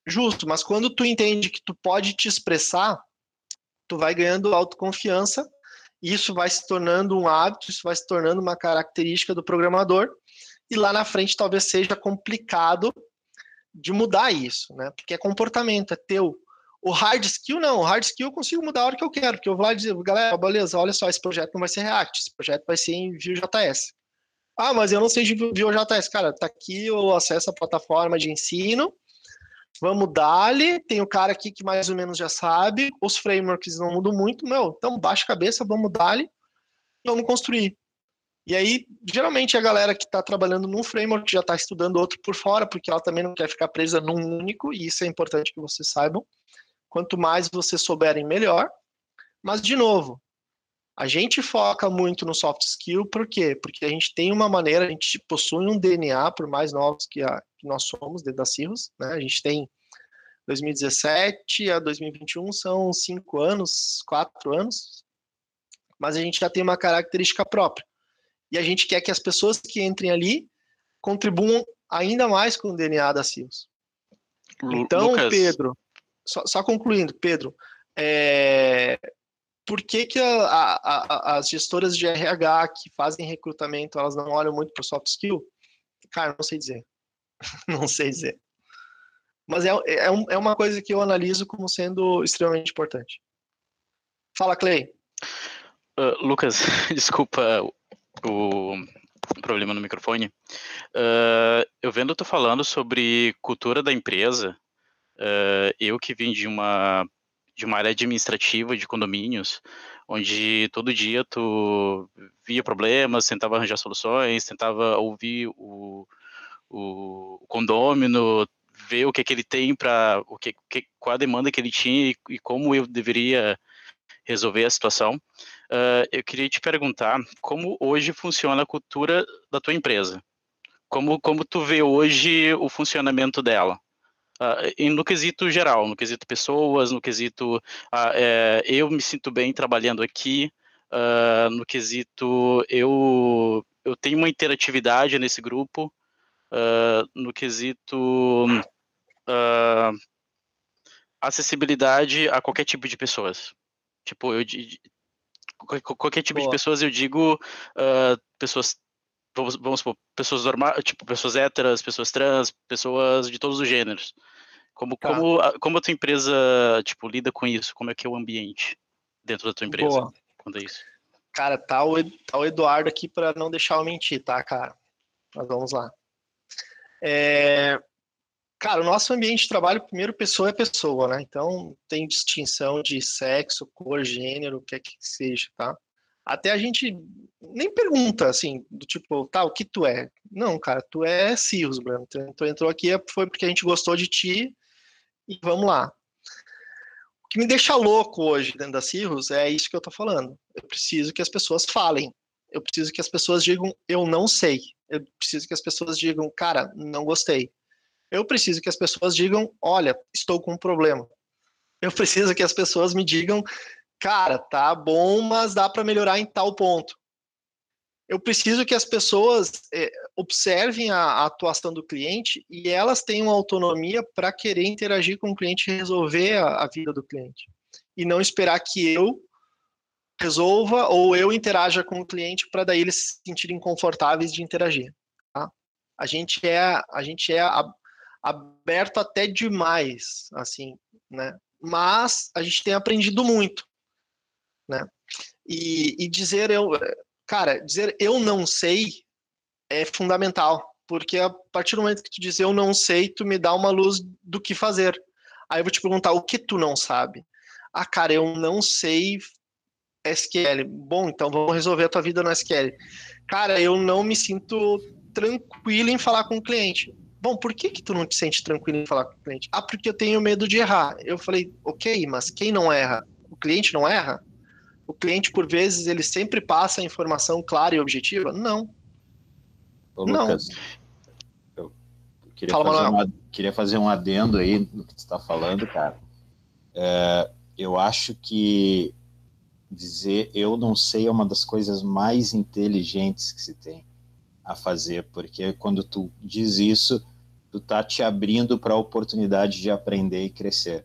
Justo, mas quando tu entende que tu pode te expressar, tu vai ganhando autoconfiança, e isso vai se tornando um hábito, isso vai se tornando uma característica do programador, e lá na frente talvez seja complicado de mudar isso, né? Porque é comportamento, é teu. O hard skill, não. O hard skill eu consigo mudar a hora que eu quero, porque eu vou lá dizer, galera, beleza, olha só, esse projeto não vai ser React, esse projeto vai ser em Vue.js. Ah, mas eu não sei de Vue.js. Cara, tá aqui, eu acesso a plataforma de ensino, vamos dar-lhe, tem o cara aqui que mais ou menos já sabe, os frameworks não mudam muito, meu, então baixa a cabeça, vamos dar-lhe, vamos construir. E aí, geralmente, a galera que está trabalhando num framework já está estudando outro por fora, porque ela também não quer ficar presa num único, e isso é importante que vocês saibam. Quanto mais vocês souberem, melhor. Mas, de novo, a gente foca muito no soft skill, por quê? Porque a gente tem uma maneira, a gente possui um DNA, por mais novos que, a, que nós somos dentro da Cirrus, né? A gente tem 2017 a 2021 são cinco anos, quatro anos, mas a gente já tem uma característica própria e a gente quer que as pessoas que entrem ali contribuam ainda mais com o DNA da CIOs. Então, Lucas... Pedro, só, só, concluindo, Pedro, é, por que, que a, a, a, as gestoras de RH que fazem recrutamento, elas não olham muito para o soft skill? Cara, não sei dizer. não sei dizer. Mas é, é, é uma coisa que eu analiso como sendo extremamente importante. Fala, Clay. Uh, Lucas, desculpa o problema no microfone. Uh, eu vendo tu falando sobre cultura da empresa, uh, eu que vim de uma de uma área administrativa de condomínios, onde todo dia tu via problemas, tentava arranjar soluções, tentava ouvir o, o, condômino, ver o que, que ele tem para o que, que, qual a demanda que ele tinha e, e como eu deveria resolver a situação. Uh, eu queria te perguntar como hoje funciona a cultura da tua empresa. Como, como tu vê hoje o funcionamento dela? Uh, no quesito geral, no quesito pessoas, no quesito uh, é, eu me sinto bem trabalhando aqui, uh, no quesito eu, eu tenho uma interatividade nesse grupo, no quesito acessibilidade a qualquer tipo de pessoas. Tipo, eu qualquer tipo Boa. de pessoas, eu digo uh, pessoas, vamos, vamos supor, pessoas normais, tipo, pessoas héteras, pessoas trans, pessoas de todos os gêneros. Como, tá. como, a, como a tua empresa, tipo, lida com isso? Como é que é o ambiente dentro da tua empresa Boa. quando é isso? Cara, tá o, tá o Eduardo aqui para não deixar eu mentir, tá, cara? Mas vamos lá. É, Cara, o nosso ambiente de trabalho, primeiro, pessoa é pessoa, né? Então, tem distinção de sexo, cor, gênero, o que é que seja, tá? até a gente nem pergunta assim, do tipo, tá, o que tu é? Não, cara, tu é Cirrus, Bruno. Tu entrou aqui foi porque a gente gostou de ti e vamos lá. O que me deixa louco hoje dentro da Cirrus é isso que eu tô falando. Eu preciso que as pessoas falem. Eu preciso que as pessoas digam, eu não sei. Eu preciso que as pessoas digam, cara, não gostei. Eu preciso que as pessoas digam, olha, estou com um problema. Eu preciso que as pessoas me digam, cara, tá bom, mas dá para melhorar em tal ponto. Eu preciso que as pessoas é, observem a, a, atuação do cliente e elas tenham autonomia para querer interagir com o cliente e resolver a, a vida do cliente. E não esperar que eu resolva ou eu interaja com o cliente para daí eles se sentirem confortáveis de interagir. Tá? A gente é a gente é aberto até demais, assim, né? Mas a gente tem aprendido muito, né? E, e dizer eu, cara, dizer eu não sei é fundamental, porque a partir do momento que tu diz eu não sei, tu me dá uma luz do que fazer. Aí eu vou te perguntar o que tu não sabe. Ah, cara, eu não sei SQL. Bom, então vamos resolver a tua vida no SQL. Cara, eu não me sinto tranquilo em falar com o cliente. Bom, por que que tu não te sente tranquilo em falar com o cliente? Ah, porque eu tenho medo de errar. Eu falei, ok, mas quem não erra? O cliente não erra? O cliente, por vezes, ele sempre passa a informação clara e objetiva? Não. Ô, Lucas, não. eu queria, Fala, fazer uma, queria fazer um adendo aí no que tu está falando, cara. É, eu acho que dizer eu não sei é uma das coisas mais inteligentes que se tem a fazer, porque quando tu diz isso, tu tá te abrindo para a oportunidade de aprender e crescer,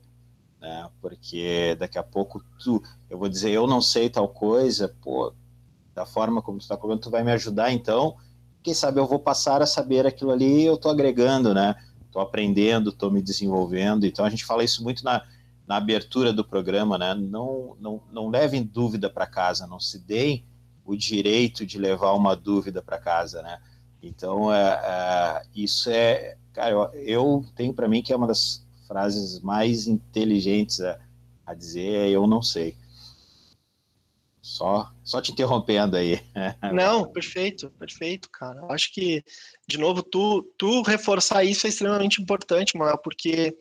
né? Porque daqui a pouco tu, eu vou dizer eu não sei tal coisa, pô, da forma como tu está colocando, tu vai me ajudar então, quem sabe eu vou passar a saber aquilo ali, eu tô agregando, né? Tô aprendendo, tô me desenvolvendo, então a gente fala isso muito na na abertura do programa, né? Não, não, não levem dúvida para casa, não se deem o direito de levar uma dúvida para casa, né? Então, é, é, isso é, cara, eu, eu tenho para mim que é uma das frases mais inteligentes a, a dizer, é eu não sei. Só, só te interrompendo aí. Não, perfeito, perfeito, cara. Acho que, de novo, tu, tu reforçar isso é extremamente importante, Manuel, porque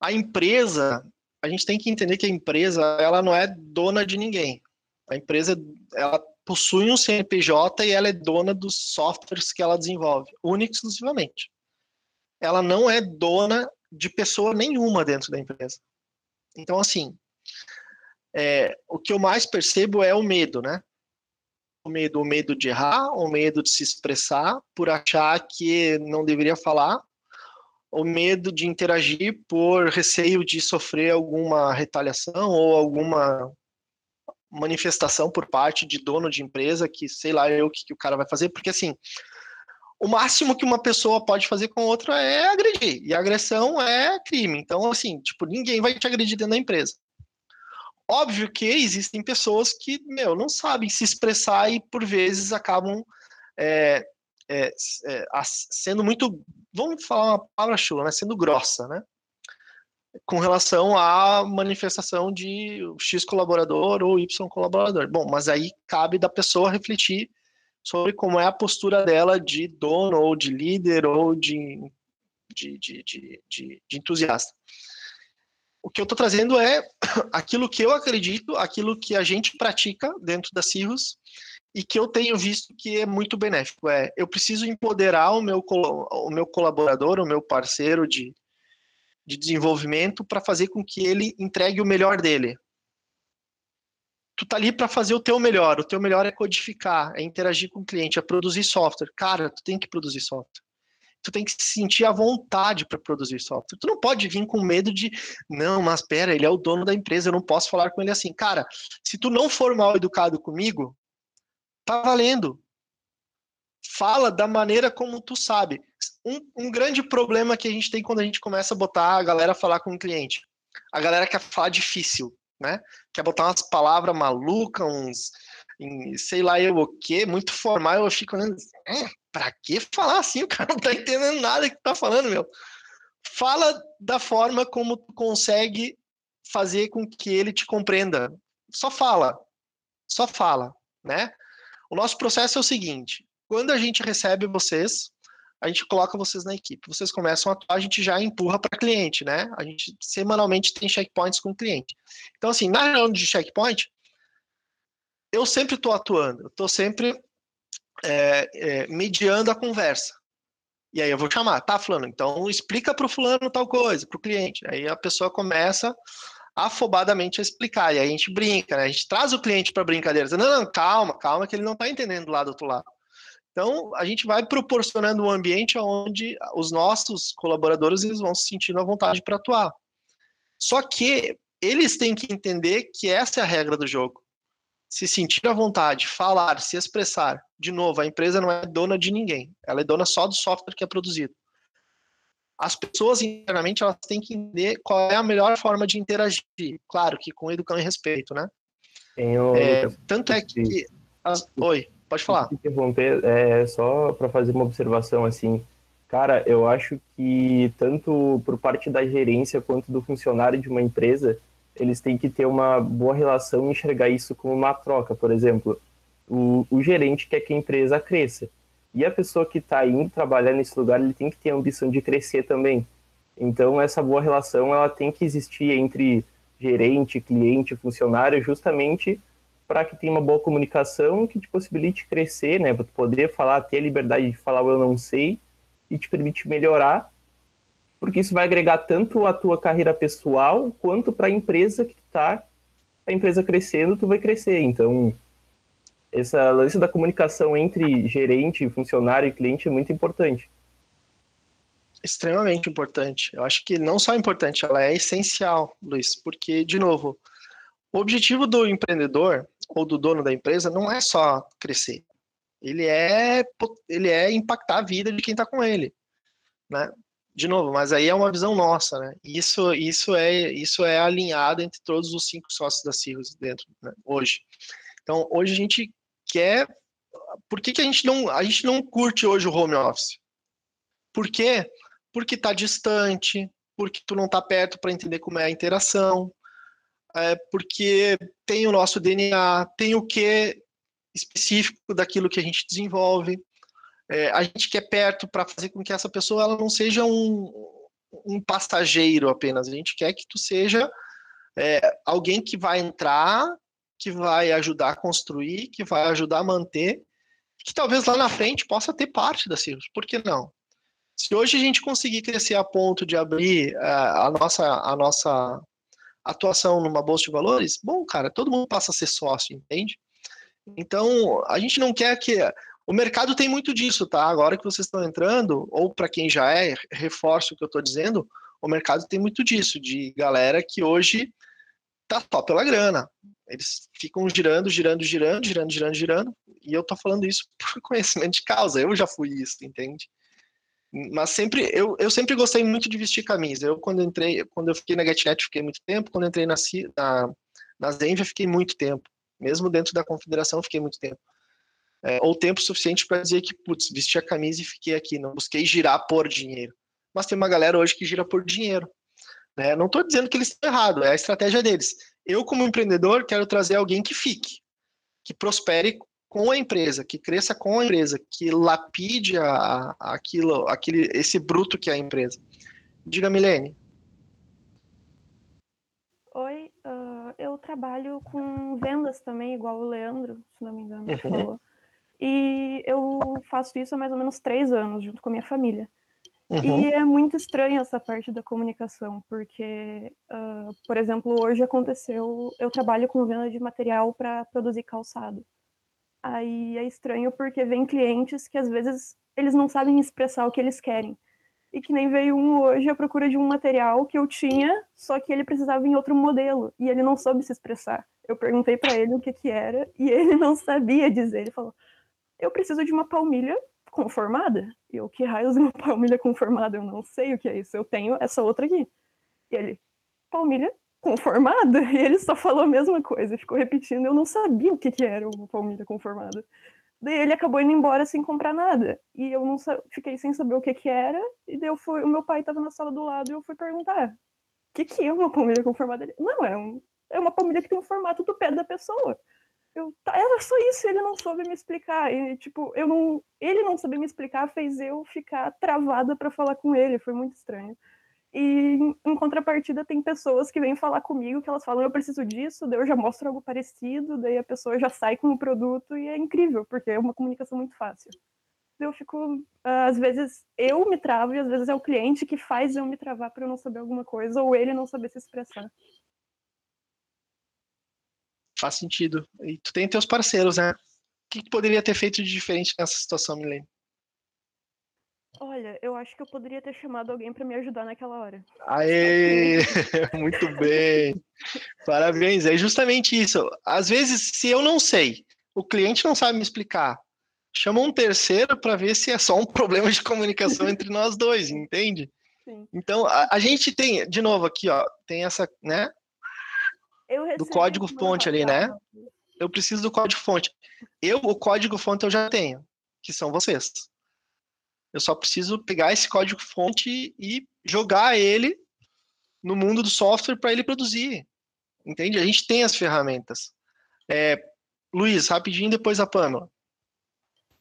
a empresa, a gente tem que entender que a empresa, ela não é dona de ninguém. A empresa, ela possui um CNPJ e ela é dona dos softwares que ela desenvolve, única e exclusivamente. Ela não é dona de pessoa nenhuma dentro da empresa. Então, assim, é, o que eu mais percebo é o medo, né? O medo, o medo de errar, o medo de se expressar, por achar que não deveria falar, o medo de interagir por receio de sofrer alguma retaliação ou alguma manifestação por parte de dono de empresa que sei lá eu que, que o cara vai fazer, porque assim, o máximo que uma pessoa pode fazer com outra é agredir, e agressão é crime. Então, assim, tipo, ninguém vai te agredir dentro da empresa. Óbvio que existem pessoas que, meu, não sabem se expressar e por vezes acabam é, é, é, sendo muito, vamos falar uma palavra chula, né? Sendo grossa, né? Com relação à manifestação de X colaborador ou Y colaborador. Bom, mas aí cabe da pessoa refletir sobre como é a postura dela de dono ou de líder ou de, de, de, de, de, entusiasta. O que eu estou trazendo é aquilo que eu acredito, aquilo que a gente pratica dentro da Cirrus e que eu tenho visto que é muito benéfico. É, eu preciso empoderar o meu, o meu colaborador, o meu parceiro de, de desenvolvimento para fazer com que ele entregue o melhor dele. Tu tá ali para fazer o teu melhor. O teu melhor é codificar, é interagir com o cliente, é produzir software. Cara, tu tem que produzir software. Tu tem que se sentir à vontade para produzir software. Tu não pode vir com medo de, não, mas pera, ele é o dono da empresa, eu não posso falar com ele assim. Cara, se tu não for mal educado comigo, Tá valendo. Fala da maneira como tu sabe. Um, um grande problema que a gente tem quando a gente começa a botar a galera a falar com o cliente. A galera quer falar difícil, né? Quer botar umas palavras malucas, uns, sei lá eu o que, muito formal, eu fico olhando, é, pra que falar assim? O cara não tá entendendo nada que tá falando, meu. Fala da forma como tu consegue fazer com que ele te compreenda. Só fala, só fala, né? O nosso processo é o seguinte: quando a gente recebe vocês, a gente coloca vocês na equipe. Vocês começam a atuar, a gente já empurra para cliente, né? A gente semanalmente tem checkpoints com o cliente. Então, assim, na reunião de checkpoint, eu sempre estou atuando, eu estou sempre é, é, mediando a conversa. E aí eu vou chamar, tá, fulano, então explica para o fulano tal coisa, para o cliente. Aí a pessoa começa afobadamente a explicar, e aí a gente brinca, né? A gente traz o cliente para brincadeira, dizendo, não, não, calma, calma, que ele não está entendendo lá do outro lado. Então, a gente vai proporcionando um ambiente onde os nossos colaboradores eles vão se sentindo à vontade para atuar. Só que eles têm que entender que essa é a regra do jogo. Se sentir à vontade, falar, se expressar. De novo, a empresa não é dona de ninguém. Ela é dona só do software que é produzido. As pessoas internamente elas têm que entender qual é a melhor forma de interagir. Claro que com educação e respeito, né? Tenho... É, tanto é que. As... Oi, pode falar. Interromper, é só para fazer uma observação assim. Cara, eu acho que tanto por parte da gerência quanto do funcionário de uma empresa, eles têm que ter uma boa relação e enxergar isso como uma troca. Por exemplo, o, o gerente quer que a empresa cresça. E a pessoa que está indo trabalhar nesse lugar, ele tem que ter a ambição de crescer também. Então, essa boa relação, ela tem que existir entre gerente, cliente, funcionário, justamente para que tenha uma boa comunicação que te possibilite crescer, né? Para poder falar, ter a liberdade de falar eu não sei e te permite melhorar porque isso vai agregar tanto a tua carreira pessoal quanto para a empresa que está a empresa crescendo, tu vai crescer. Então, essa lance da comunicação entre gerente, funcionário e cliente é muito importante. Extremamente importante. Eu acho que não só importante, ela é essencial, Luiz, porque, de novo, o objetivo do empreendedor ou do dono da empresa não é só crescer. Ele é, ele é impactar a vida de quem está com ele. Né? de novo, mas aí é uma visão nossa, né? Isso, isso é, isso é alinhado entre todos os cinco sócios da Cirrus dentro né? hoje. Então, hoje a gente quer. Por que, que a gente não, a gente não curte hoje o home office? Por quê? Porque está distante, porque tu não está perto para entender como é a interação, é porque tem o nosso DNA, tem o que específico daquilo que a gente desenvolve é, a gente quer perto para fazer com que essa pessoa ela não seja um, um passageiro apenas. A gente quer que tu seja é, alguém que vai entrar, que vai ajudar a construir, que vai ajudar a manter, que talvez lá na frente possa ter parte da Cirrus. Por que não? Se hoje a gente conseguir crescer a ponto de abrir uh, a, nossa, a nossa atuação numa bolsa de valores, bom, cara, todo mundo passa a ser sócio, entende? Então, a gente não quer que o mercado tem muito disso, tá? Agora que vocês estão entrando, ou para quem já é, reforço o que eu estou dizendo, o mercado tem muito disso, de galera que hoje tá só pela grana. Eles ficam girando, girando, girando, girando, girando, girando, e eu tô falando isso por conhecimento de causa, eu já fui isso, entende? Mas sempre, eu, eu sempre gostei muito de vestir camisa. Eu, quando entrei, quando eu fiquei na GetNet, fiquei muito tempo, quando entrei na, na, na Zenvia, fiquei muito tempo. Mesmo dentro da confederação, fiquei muito tempo é, ou tempo suficiente para dizer que, putz, vesti a camisa e fiquei aqui, não busquei girar por dinheiro. Mas tem uma galera hoje que gira por dinheiro. Né? Não estou dizendo que eles estão errados, é a estratégia deles. Eu, como empreendedor, quero trazer alguém que fique, que prospere com a empresa, que cresça com a empresa, que lapide a, a, aquilo, aquele, esse bruto que é a empresa. Diga, Milene. Oi, uh, eu trabalho com vendas também, igual o Leandro, se não me engano, uhum. falou. E eu faço isso há mais ou menos três anos, junto com a minha família. Uhum. E é muito estranho essa parte da comunicação, porque, uh, por exemplo, hoje aconteceu, eu trabalho com venda de material para produzir calçado. Aí é estranho porque vem clientes que às vezes eles não sabem expressar o que eles querem. E que nem veio um hoje à procura de um material que eu tinha, só que ele precisava em outro modelo e ele não soube se expressar. Eu perguntei para ele o que que era e ele não sabia dizer. Ele falou: eu preciso de uma palmilha conformada. E eu, que raios uma palmilha conformada? Eu não sei o que é isso. Eu tenho essa outra aqui. E ele, palmilha conformada? E ele só falou a mesma coisa, ficou repetindo. Eu não sabia o que, que era uma palmilha conformada. Daí ele acabou indo embora sem comprar nada. E eu não fiquei sem saber o que, que era. E daí eu fui, o meu pai estava na sala do lado e eu fui perguntar: o que, que é uma palmilha conformada? Ele, não, é, um, é uma palmilha que tem o formato do pé da pessoa. eu, tá, era só isso, ele não soube me explicar. E, tipo, eu não, ele não saber me explicar fez eu ficar travada para falar com ele, foi muito estranho. E em contrapartida tem pessoas que vêm falar comigo que elas falam eu preciso disso, daí eu já mostro algo parecido, daí a pessoa já sai com o produto e é incrível, porque é uma comunicação muito fácil. Eu fico, às vezes eu me travo e às vezes é o cliente que faz eu me travar para eu não saber alguma coisa ou ele não saber se expressar. Faz sentido. E tu tem teus parceiros, né? O que, que poderia ter feito de diferente nessa situação, Milene? Olha, eu acho que eu poderia ter chamado alguém para me ajudar naquela hora. Aê! Muito bem! Parabéns! É justamente isso. Às vezes, se eu não sei, o cliente não sabe me explicar, chama um terceiro para ver se é só um problema de comunicação entre nós dois, entende? Sim. Então, a, a, gente tem, de novo aqui, ó, tem essa, né? do código fonte ali, né? Eu preciso do código fonte. Eu, o código fonte eu já tenho, que são vocês. Eu só preciso pegar esse código fonte e jogar ele no mundo do software para ele produzir. Entende? A gente tem as ferramentas. É, Luiz, rapidinho depois a Pamela.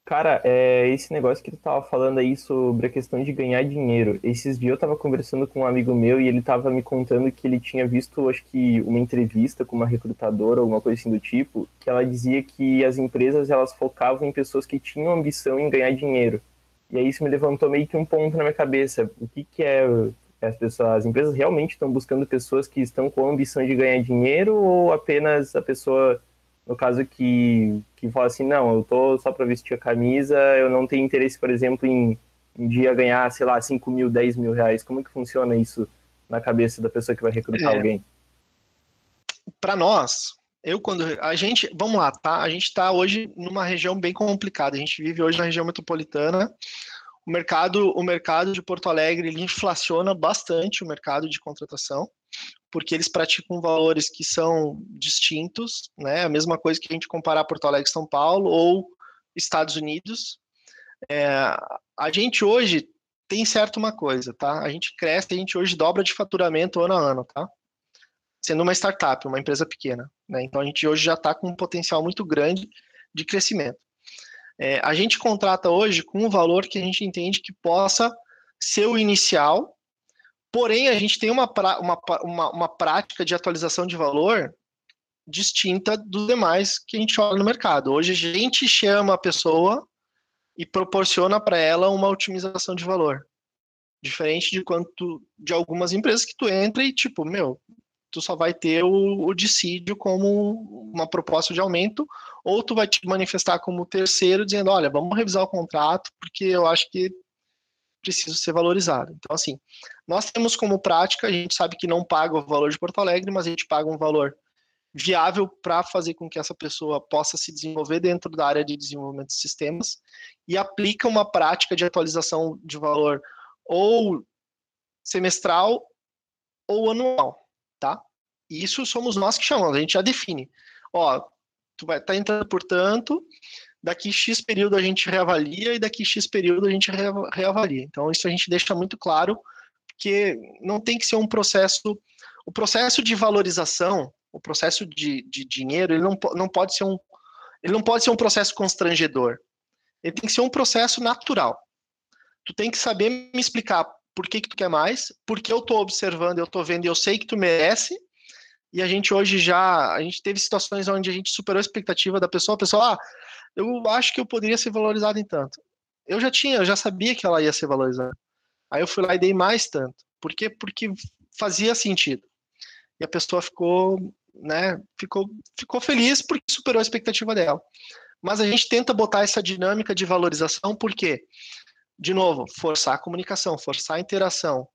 Cara, é, esse negócio que tu tava falando aí sobre a questão de ganhar dinheiro. Esses dias eu tava conversando com um amigo meu e ele tava me contando que ele tinha visto, acho que, uma entrevista com uma recrutadora, alguma coisa assim do tipo, que ela dizia que as empresas elas focavam em pessoas que tinham ambição em ganhar dinheiro. E aí isso me levantou meio que um ponto na minha cabeça. O que, que é as pessoas, as empresas realmente estão buscando pessoas que estão com a ambição de ganhar dinheiro ou apenas a pessoa no caso que, que fala assim, não, eu tô só para vestir a camisa, eu não tenho interesse, por exemplo, em um dia ganhar, sei lá, 5 mil, 10 mil reais. Como que funciona isso na cabeça da pessoa que vai recrutar é, alguém? Para nós, eu quando a gente, vamos lá, tá? A gente está hoje numa região bem complicada. A gente vive hoje na região metropolitana. O mercado, o mercado de Porto Alegre ele inflaciona bastante o mercado de contratação porque eles praticam valores que são distintos, né? A mesma coisa que a gente comparar Porto Alegre São Paulo ou Estados Unidos. É, a gente hoje tem certo uma coisa, tá? A gente cresce, a gente hoje dobra de faturamento ano a ano, tá? Sendo uma startup, uma empresa pequena, né? Então a gente hoje já está com um potencial muito grande de crescimento. É, a gente contrata hoje com um valor que a gente entende que possa ser o inicial Porém, a gente tem uma, uma, uma, uma prática de atualização de valor distinta dos demais que a gente olha no mercado. Hoje a gente chama a pessoa e proporciona para ela uma otimização de valor. Diferente de quanto de algumas empresas que tu entra e tipo, meu, tu só vai ter o, o dissídio como uma proposta de aumento, ou tu vai te manifestar como terceiro dizendo, olha, vamos revisar o contrato, porque eu acho que preciso ser valorizado. Então, assim, nós temos como prática, a gente sabe que não paga o valor de Porto Alegre, mas a gente paga um valor viável para fazer com que essa pessoa possa se desenvolver dentro da área de desenvolvimento de sistemas e aplica uma prática de atualização de valor ou semestral ou anual, isso somos nós que chamamos, a gente já define. Ó, tu vai estar tá entrando, portanto, daqui X período a gente reavalia e daqui X período a gente reavalia. Então, isso a gente deixa muito claro, porque não tem que ser um processo. O processo de valorização, o processo de, de dinheiro, ele não, não pode ser um. Ele não pode ser um processo constrangedor. Ele tem que ser um processo natural. Tu tem que saber me explicar por que, que tu quer mais, porque eu estou observando, eu estou vendo eu sei que tu merece, e a gente hoje já, a gente teve situações onde a gente superou a expectativa da pessoa, a pessoa, ah, eu acho que eu poderia ser valorizado em tanto. Eu já tinha, eu já sabia que ela ia ser valorizada. Aí eu fui lá e dei mais tanto. Por quê? Porque fazia sentido. E a pessoa ficou, né, ficou, ficou feliz porque superou a expectativa dela. Mas a gente tenta botar essa dinâmica de valorização porque, de novo, forçar a comunicação, forçar a interação,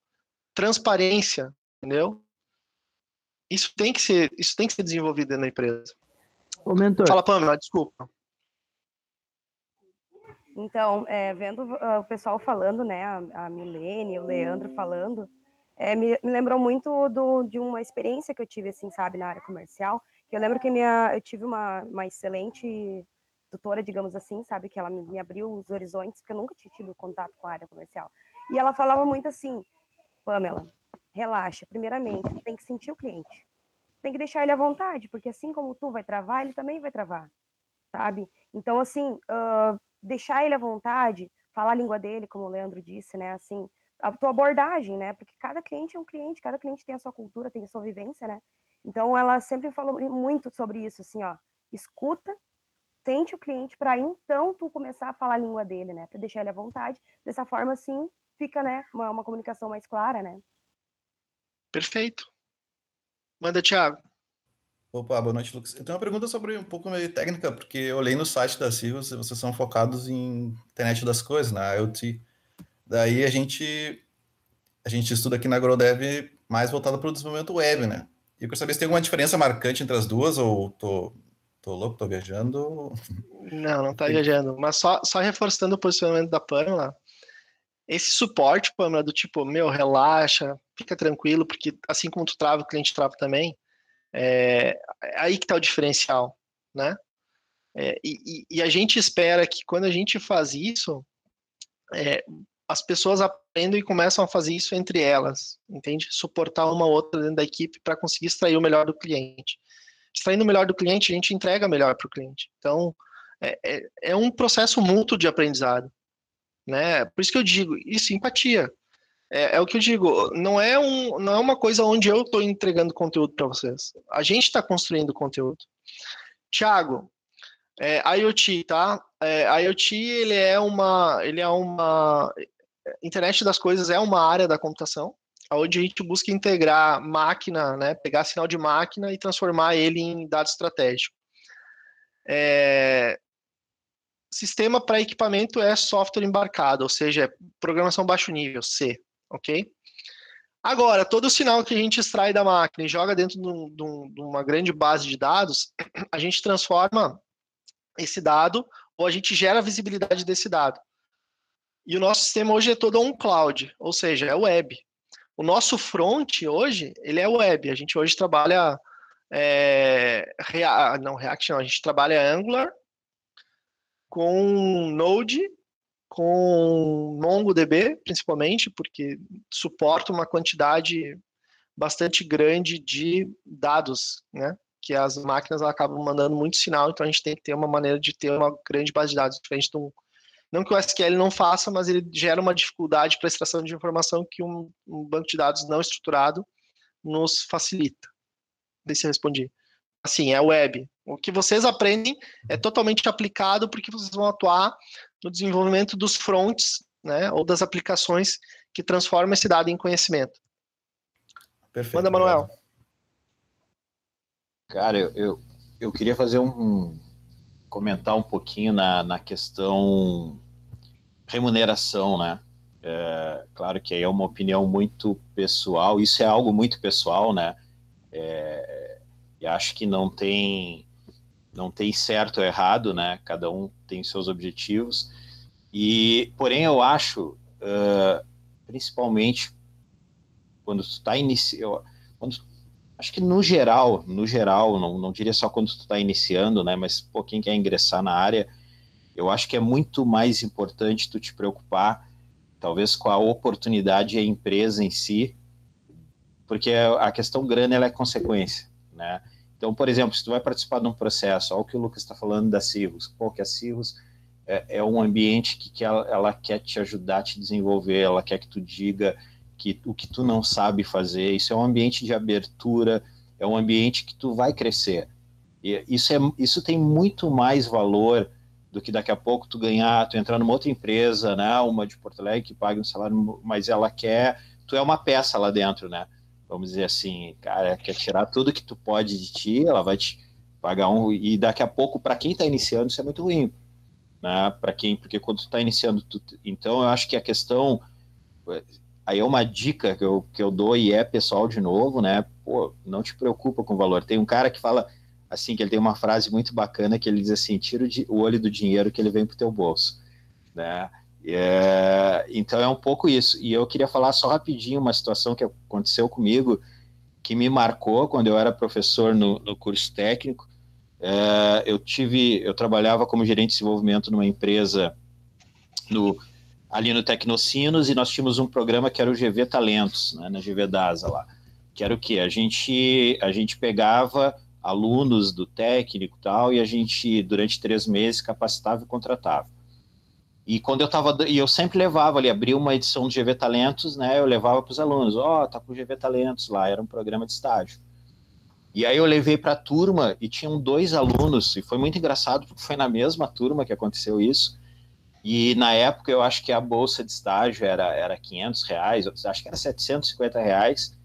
transparência, entendeu? Isso tem que ser, isso tem que ser desenvolvido na empresa. Ô, mentor. Fala, Pamela, desculpa. Então, é, vendo uh, o pessoal falando, né, a, a Milene, o Leandro falando, é, me, me, lembrou muito do, de uma experiência que eu tive, assim, sabe, na área comercial. Que eu lembro que minha, eu tive uma, uma excelente tutora, digamos assim, sabe, que ela me, me, abriu os horizontes, porque eu nunca tinha tido contato com a área comercial. E ela falava muito assim, Pamela, relaxa, primeiramente, tem que sentir o cliente. tem que deixar ele à vontade, porque assim como tu vai travar, ele também vai travar, sabe? Então, assim, uh, deixar ele à vontade, falar a língua dele, como o Leandro disse, né? Assim, a tua abordagem, né? Porque cada cliente é um cliente, cada cliente tem a sua cultura, tem a sua vivência, né? Então, ela sempre falou muito sobre isso, assim, ó, escuta, sente o cliente para então tu começar a falar a língua dele, né? Para deixar ele à vontade. Dessa forma, assim, fica, né, uma, uma comunicação mais clara, né? Perfeito. Manda, Thiago. Opa, boa noite, Lucas. Eu tenho uma pergunta sobre um pouco meio técnica, porque eu olhei no site da e vocês são focados em internet das coisas, na IoT. Daí a gente a gente estuda aqui na AgroDev mais voltado para o desenvolvimento web, né? E eu quero saber se tem alguma diferença marcante entre as duas, ou tô, tô louco, tô viajando? Não, não tá viajando. Mas só, só reforçando o posicionamento da Pamela, esse suporte, Pamela, do tipo, meu, relaxa, fica tranquilo, porque assim como tu trava, o cliente trava também, é, é aí que tá o diferencial, né? É, e, e, a gente espera que quando a gente faz isso, é, as pessoas aprendem e começam a fazer isso entre elas, entende? Suportar uma outra dentro da equipe para conseguir extrair o melhor do cliente. Extraindo o melhor do cliente, a gente entrega melhor para o cliente. Então, é, é, é, um processo mútuo de aprendizado, né? Por isso que eu digo, isso, empatia. É, é o que eu digo, não é, um, não é uma coisa onde eu estou entregando conteúdo para vocês. A gente está construindo conteúdo. Tiago, é, IoT, tá? É, IoT ele é uma, ele é uma internet das coisas é uma área da computação, onde a gente busca integrar máquina, né, pegar sinal de máquina e transformar ele em dado estratégico. É, sistema para equipamento é software embarcado, ou seja, é programação baixo nível, C, ok? Agora, todo o sinal que a gente extrai da máquina e joga dentro de, de uma grande base de dados, a gente transforma esse dado ou a gente gera a visibilidade desse dado. E o nosso sistema hoje é todo on cloud, ou seja, é web. O nosso front hoje, ele é web. A gente hoje trabalha é, Rea não React, não, a gente trabalha Angular com Node, com MongoDB, principalmente, porque suporta uma quantidade bastante grande de dados, né? Que as máquinas acabam mandando muito sinal, então a gente tem que ter uma maneira de ter uma grande base de dados, diferente de um, não que o SQL não faça, mas ele gera uma dificuldade para extração de informação que um, um, banco de dados não estruturado nos facilita. Sei se eu respondi. Assim, é web. O que vocês aprendem é totalmente aplicado porque vocês vão atuar no desenvolvimento dos fronts, né, ou das aplicações que transformam esse dado em conhecimento. Perfeito. Manda, Manuel. Cara, eu, eu, eu queria fazer um, comentar um pouquinho na, na questão remuneração, né? É, claro que aí é uma opinião muito pessoal, isso é algo muito pessoal, né? É, e acho que não tem não tem certo ou errado, né? Cada um tem seus objetivos. E porém eu acho, uh, principalmente quando tu está iniciando, acho que no geral, no geral, não, não diria só quando tu está iniciando, né? Mas pô, quem quer ingressar na área, eu acho que é muito mais importante tu te preocupar, talvez com a oportunidade e a empresa em si, porque a questão grana ela é consequência, né? Então, por exemplo, se tu vai participar de um processo, olha o que o Lucas está falando da Cirrus, pô, que a Cirrus é, é um ambiente que, que ela, ela, quer te ajudar a te desenvolver, ela quer que tu diga que o que tu não sabe fazer, isso é um ambiente de abertura, é um ambiente que tu vai crescer. E isso, é, isso tem muito mais valor do que daqui a pouco tu ganhar, tu entrar numa outra empresa, né, uma de Porto Alegre que paga um salário, mas ela quer, tu é uma peça lá dentro, né, vamos dizer assim, cara, quer tirar tudo que tu pode de ti, ela vai te pagar um, e daqui a pouco, para quem está iniciando, isso é muito ruim, né, para quem, porque quando tu está iniciando, tu, então eu acho que a questão, aí é uma dica que eu, que eu dou e é pessoal de novo, né, pô, não te preocupa com o valor, tem um cara que fala, assim, que ele tem uma frase muito bacana que ele diz assim, tira o olho do dinheiro que ele vem pro teu bolso, né? É, então é um pouco isso. E eu queria falar só rapidinho uma situação que aconteceu comigo, que me marcou quando eu era professor no, no curso técnico. É, eu tive, eu trabalhava como gerente de desenvolvimento numa empresa no, ali no Tecnocinos e nós tínhamos um programa que era o GV Talentos, né, na GV DASA lá. que era o quê? A gente, a gente pegava alunos do técnico e tal, e a gente, durante três meses, capacitava e contratava. E quando eu tava, e eu sempre levava ali, abria uma edição do GV Talentos, né? Eu levava para os alunos, ó, oh, tá com o GV Talentos lá, era um programa de estágio. E aí eu levei para a turma e tinham dois alunos, e foi muito engraçado porque foi na mesma turma que aconteceu isso. E na época eu acho que a bolsa de estágio era, era 500 reais, acho que era 750 reais.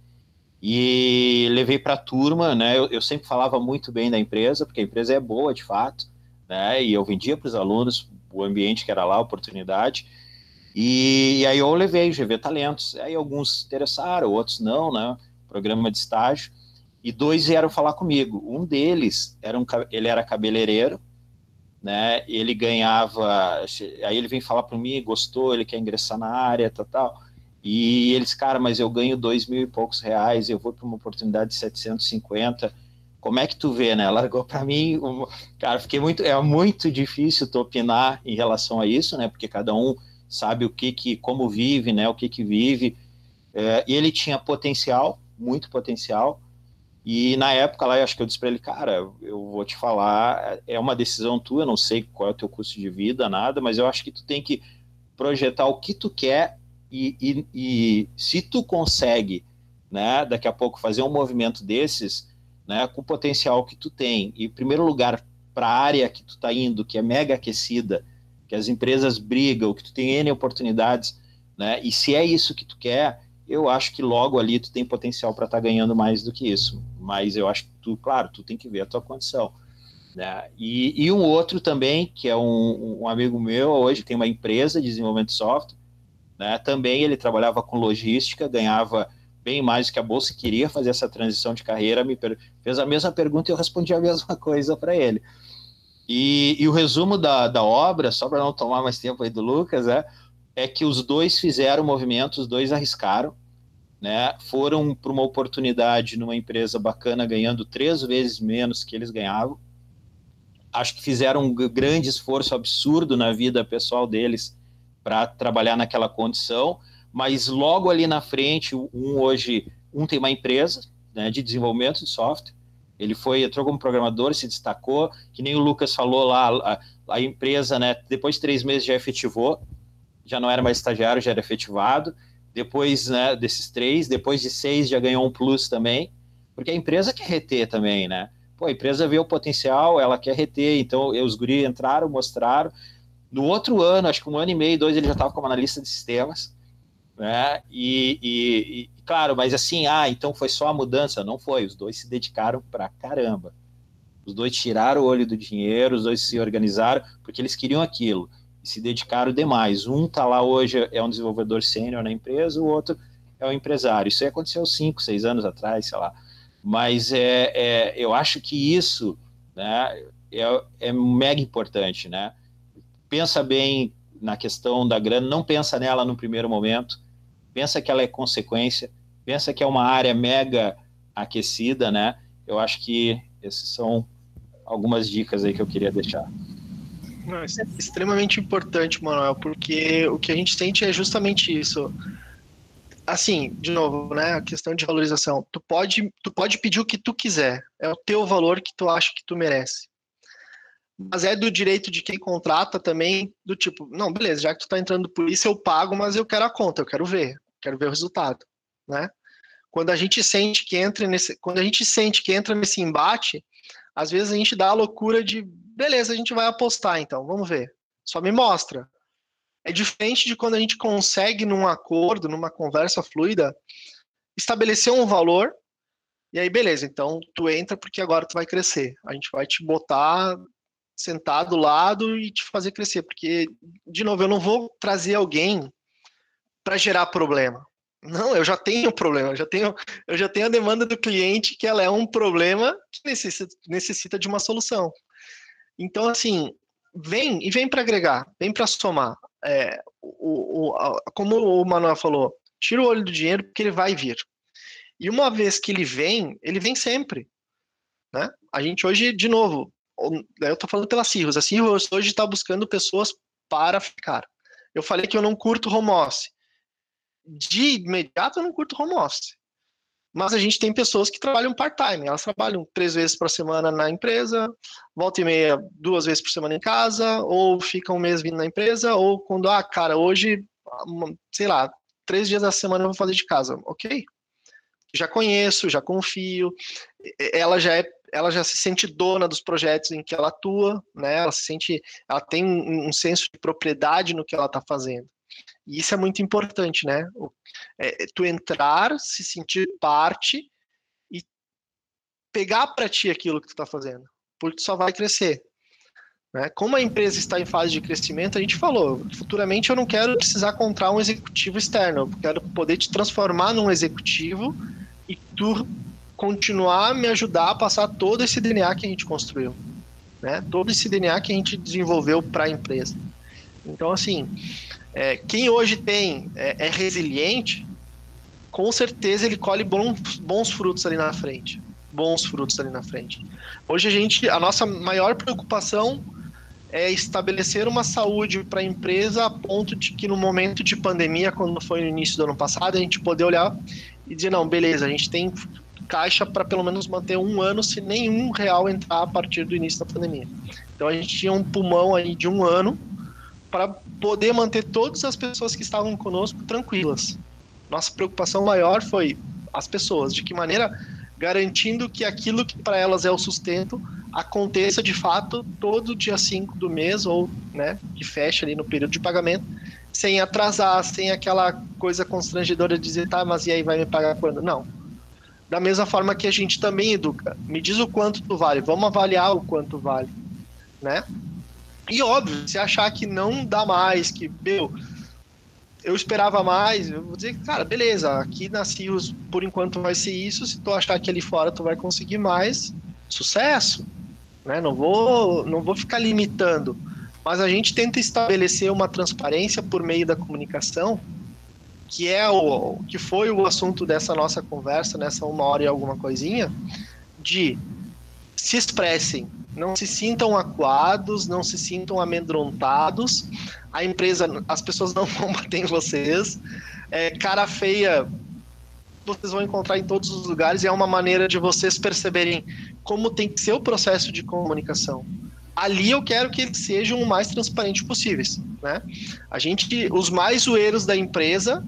E levei para a turma, né? Eu, eu, sempre falava muito bem da empresa, porque a empresa é boa de fato, né? E eu vendia para os alunos o ambiente que era lá, a oportunidade. E, e, aí eu levei GV Talentos. Aí alguns interessaram, outros não, né? Programa de estágio. E dois vieram falar comigo. Um deles era um, ele era cabeleireiro, né? Ele ganhava. Aí ele vem falar para mim, gostou, ele quer ingressar na área, tal, tal. E eles, cara, mas eu ganho dois mil e poucos reais, eu vou para uma oportunidade de 750 como é que tu vê, né? Largou para mim, cara, fiquei muito, é muito difícil tu opinar em relação a isso, né? Porque cada um sabe o que que, como vive, né? O que que vive. É, e ele tinha potencial, muito potencial. E na época lá, eu acho que eu disse para ele, cara, eu vou te falar, é uma decisão tua, não sei qual é o teu custo de vida, nada, mas eu acho que tu tem que projetar o que tu quer e, e, e se tu consegue, né, daqui a pouco fazer um movimento desses, né, com o potencial que tu tem, e em primeiro lugar, para a área que tu está indo, que é mega aquecida, que as empresas brigam, que tu tem N oportunidades, né, e se é isso que tu quer, eu acho que logo ali tu tem potencial para estar tá ganhando mais do que isso, mas eu acho que tu, claro, tu tem que ver a tua condição. Né? E, e um outro também, que é um, um amigo meu, hoje tem uma empresa de desenvolvimento de software, né? também ele trabalhava com logística, ganhava bem mais que a bolsa, queria fazer essa transição de carreira, me fez a mesma pergunta e eu respondi a mesma coisa para ele. E, e, o resumo da, da obra, só para não tomar mais tempo aí do Lucas, é, é que os dois fizeram o movimento, os dois arriscaram, né? Foram para uma oportunidade numa empresa bacana, ganhando três vezes menos que eles ganhavam. Acho que fizeram um grande esforço absurdo na vida pessoal deles para trabalhar naquela condição mas logo ali na frente, um hoje, um tem uma empresa né, de desenvolvimento de software, ele foi, entrou como programador, se destacou, que nem o Lucas falou lá, a, a empresa, né, depois de três meses já efetivou, já não era mais estagiário, já era efetivado, depois né, desses três, depois de seis já ganhou um plus também, porque a empresa quer reter também, né, pô, a empresa vê o potencial, ela quer reter, então os guri entraram, mostraram, no outro ano, acho que um ano e meio, dois, ele já estava como analista de sistemas, né? E, e, e, claro, mas assim, ah, então foi só a mudança? Não foi, os dois se dedicaram pra caramba. Os dois tiraram o olho do dinheiro, os dois se organizaram porque eles queriam aquilo e se dedicaram demais. Um tá lá hoje é um desenvolvedor sênior na empresa, o outro é um empresário. Isso aí aconteceu cinco, seis anos atrás, sei lá. Mas é, é eu acho que isso, né, é, é mega importante, né? Pensa bem na questão da grana, não pensa nela no primeiro momento pensa que ela é consequência, pensa que é uma área mega aquecida, né? Eu acho que essas são algumas dicas aí que eu queria deixar. Não, é extremamente importante, Manuel, porque o que a gente sente é justamente isso. Assim, de novo, né, a questão de valorização. Tu pode, tu pode pedir o que tu quiser, é o teu valor que tu acha que tu merece. Mas é do direito de quem contrata também, do tipo, não, beleza, já que tu tá entrando por isso, eu pago, mas eu quero a conta, eu quero ver quero ver o resultado, né? Quando a gente sente que entra nesse, quando a gente sente que entra nesse embate, às vezes a gente dá a loucura de, beleza, a gente vai apostar então, vamos ver. Só me mostra. É diferente de quando a gente consegue num acordo, numa conversa fluida, estabelecer um valor e aí beleza, então tu entra porque agora tu vai crescer. A gente vai te botar sentado do lado e te fazer crescer, porque de novo, eu não vou trazer alguém para gerar problema. Não, eu já tenho problema, eu já tenho, eu já tenho a demanda do cliente que ela é um problema que necessita, necessita de uma solução. Então, assim, vem e vem para agregar, vem para somar. É, o, o, a, como o Manuel falou, tira o olho do dinheiro porque ele vai vir. E uma vez que ele vem, ele vem sempre. Né? A gente hoje, de novo, eu estou falando pela Cirrus, a Cirrus hoje está buscando pessoas para ficar. Eu falei que eu não curto home office de imediato eu não curto home office. Mas a gente tem pessoas que trabalham part-time, elas trabalham três vezes por semana na empresa, volta e meia, duas vezes por semana em casa, ou ficam um mês vindo na empresa, ou quando, ah, cara, hoje, sei lá, três dias da semana eu vou fazer de casa. Ok. Já conheço, já confio. Ela já é ela já se sente dona dos projetos em que ela atua, né? Ela se sente, ela tem um, um senso de propriedade no que ela está fazendo. E isso é muito importante, né? É, tu entrar, se sentir parte e pegar para ti aquilo que tu está fazendo, porque tu só vai crescer. Né? Como a empresa está em fase de crescimento, a gente falou, futuramente eu não quero precisar comprar um executivo externo, eu quero poder te transformar num executivo e tu continuar a me ajudar a passar todo esse DNA que a gente construiu, né? Todo esse DNA que a gente desenvolveu para a empresa. Então, assim, é, quem hoje tem é, é, resiliente, com certeza ele colhe bons, bons frutos ali na frente. Bons frutos ali na frente. Hoje a gente, a nossa maior preocupação é estabelecer uma saúde para a empresa a ponto de que no momento de pandemia, quando foi no início do ano passado, a gente poder olhar e dizer, não, beleza, a gente tem caixa para pelo menos manter um ano se nenhum real entrar a partir do início da pandemia. Então a gente tinha um pulmão aí de um ano para poder manter todas as pessoas que estavam conosco tranquilas. Nossa preocupação maior foi as pessoas, de que maneira garantindo que aquilo que para elas é o sustento aconteça de fato todo dia 5 do mês ou, né, que fecha ali no período de pagamento, sem atrasar, sem aquela coisa constrangedora de dizer, tá, mas e aí vai me pagar quando? Não. Da mesma forma que a gente também educa, me diz o quanto tu vale, vamos avaliar o quanto vale, né? E óbvio, se achar que não dá mais, que, meu, eu esperava mais, eu vou dizer, cara, beleza, aqui na Cios por enquanto vai ser isso, se tu achar que ali fora tu vai conseguir mais, sucesso, né? Não vou, não vou ficar limitando, mas a gente tenta estabelecer uma transparência por meio da comunicação, que é o que foi o assunto dessa nossa conversa, nessa uma hora e alguma coisinha, de se expressem, não se sintam acuados, não se sintam amedrontados. A empresa, as pessoas não vão bater em vocês. É, cara feia, vocês vão encontrar em todos os lugares e é uma maneira de vocês perceberem como tem que ser o processo de comunicação. Ali eu quero que eles sejam o mais transparentes possíveis, né? A gente, os mais zoeiros da empresa,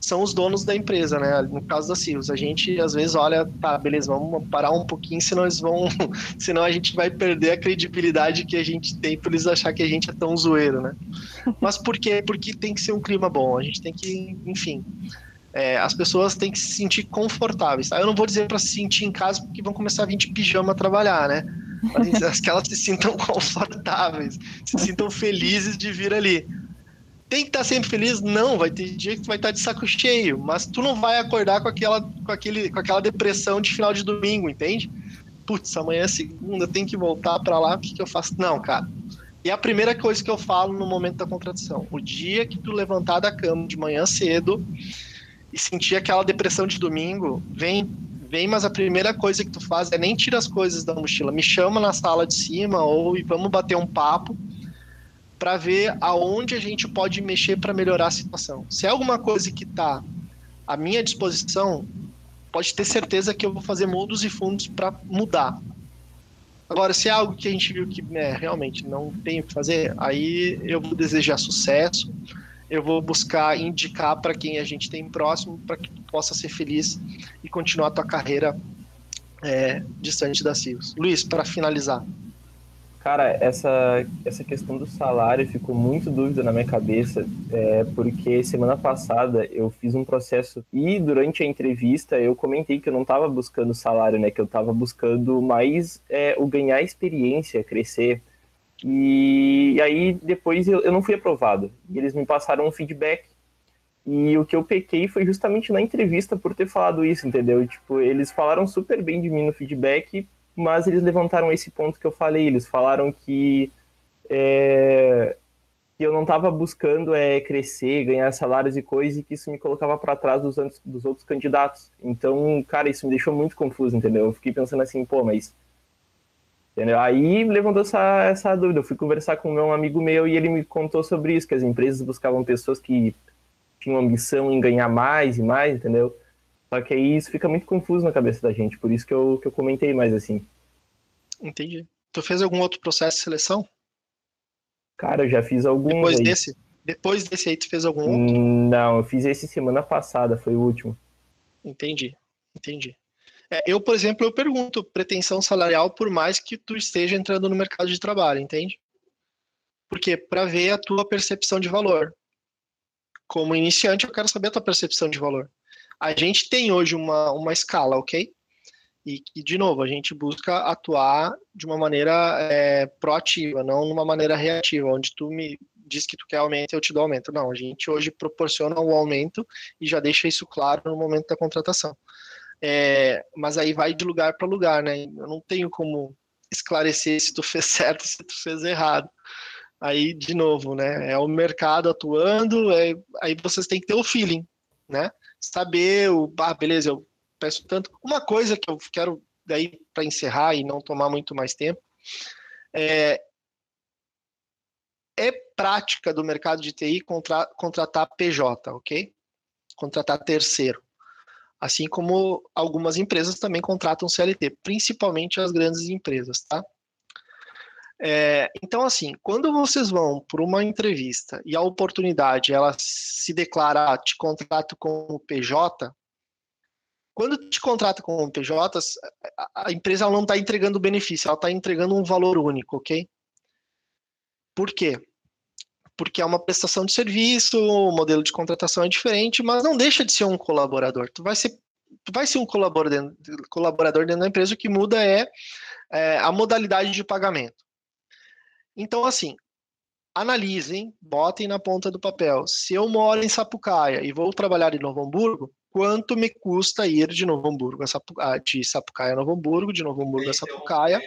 são os donos da empresa, né? No caso da Sirius, a gente às vezes olha, tá, beleza, vamos parar um pouquinho, senão eles vão, senão a gente vai perder a credibilidade que a gente tem por eles achar que a gente é tão zoeiro, né? Mas por quê? Porque tem que ser um clima bom, a gente tem que, enfim, é, as pessoas têm que se sentir confortáveis. Tá? Eu não vou dizer para se sentir em casa porque vão começar a vir de pijama trabalhar, né? Mas que elas se sintam confortáveis, se sintam felizes de vir ali tem que estar tá sempre feliz? Não, vai ter dia que tu vai estar tá de saco cheio, mas tu não vai acordar com aquela, com aquele, com aquela depressão de final de domingo, entende? Putz, amanhã é segunda, tem que voltar para lá, o que, que eu faço? Não, cara. E a primeira coisa que eu falo no momento da contratação, o dia que tu levantar da cama de manhã cedo e sentir aquela depressão de domingo, vem, vem, mas a primeira coisa que tu faz é nem tira as coisas da mochila, me chama na sala de cima ou vamos bater um papo para ver aonde a gente pode mexer para melhorar a situação. Se é alguma coisa que está à minha disposição, pode ter certeza que eu vou fazer mundos e fundos para mudar. Agora, se é algo que a gente viu que né, realmente não tem o que fazer, aí eu vou desejar sucesso, eu vou buscar indicar para quem a gente tem próximo para que possa ser feliz e continuar a tua carreira é, distante da CIOs. Luiz, para finalizar. Cara, essa, essa questão do salário ficou muito dúvida na minha cabeça, é, porque semana passada eu fiz um processo e durante a entrevista eu comentei que eu não estava buscando salário, né? Que eu estava buscando mais é, o ganhar experiência, crescer. E, e aí depois eu, eu não fui aprovado. E eles me passaram um feedback e o que eu pequei foi justamente na entrevista por ter falado isso, entendeu? Tipo, eles falaram super bem de mim no feedback, mas eles levantaram esse ponto que eu falei. Eles falaram que, é, que eu não estava buscando é, crescer, ganhar salários e coisas, e que isso me colocava para trás dos, dos outros candidatos. Então, cara, isso me deixou muito confuso, entendeu? Eu fiquei pensando assim, pô, mas. Entendeu? Aí levantou essa, essa dúvida. Eu fui conversar com um amigo meu e ele me contou sobre isso, que as empresas buscavam pessoas que tinham ambição em ganhar mais e mais, entendeu? Só que aí isso fica muito confuso na cabeça da gente, por isso que eu, que eu comentei mais assim. Entendi. Tu fez algum outro processo de seleção? Cara, eu já fiz alguns. Depois aí. desse? Depois desse aí, tu fez algum outro? Não, eu fiz esse semana passada, foi o último. Entendi, entendi. É, eu, por exemplo, eu pergunto pretensão salarial por mais que tu esteja entrando no mercado de trabalho, entende? Porque para ver a tua percepção de valor. Como iniciante, eu quero saber a tua percepção de valor. A gente tem hoje uma, uma escala, ok? E de novo, a gente busca atuar de uma maneira é, proativa, não numa maneira reativa, onde tu me diz que tu quer aumento, eu te dou aumento. Não, a gente hoje proporciona o um aumento e já deixa isso claro no momento da contratação. É, mas aí vai de lugar para lugar, né? Eu não tenho como esclarecer se tu fez certo, se tu fez errado. Aí, de novo, né? É o mercado atuando, é, aí vocês têm que ter o feeling, né? Saber o, ah, beleza, eu peço tanto. Uma coisa que eu quero daí para encerrar e não tomar muito mais tempo é, é prática do mercado de TI contra, contratar PJ, ok? Contratar terceiro. Assim como algumas empresas também contratam CLT, principalmente as grandes empresas, tá? É, então, assim, quando vocês vão para uma entrevista e a oportunidade ela se declara, te contrato como PJ, quando te contrata como PJ, a empresa não está entregando benefício, ela está entregando um valor único, ok? Por quê? Porque é uma prestação de serviço, o modelo de contratação é diferente, mas não deixa de ser um colaborador. Tu vai ser, tu vai ser um colaborador dentro, colaborador dentro da empresa, o que muda é, é a modalidade de pagamento. Então, assim, analisem, botem na ponta do papel. Se eu moro em Sapucaia e vou trabalhar em Novo Hamburgo, quanto me custa ir de Novo Hamburgo a Sapucaia, de Sapucaia a Novo Hamburgo, de Novo Hamburgo a Sapucaia?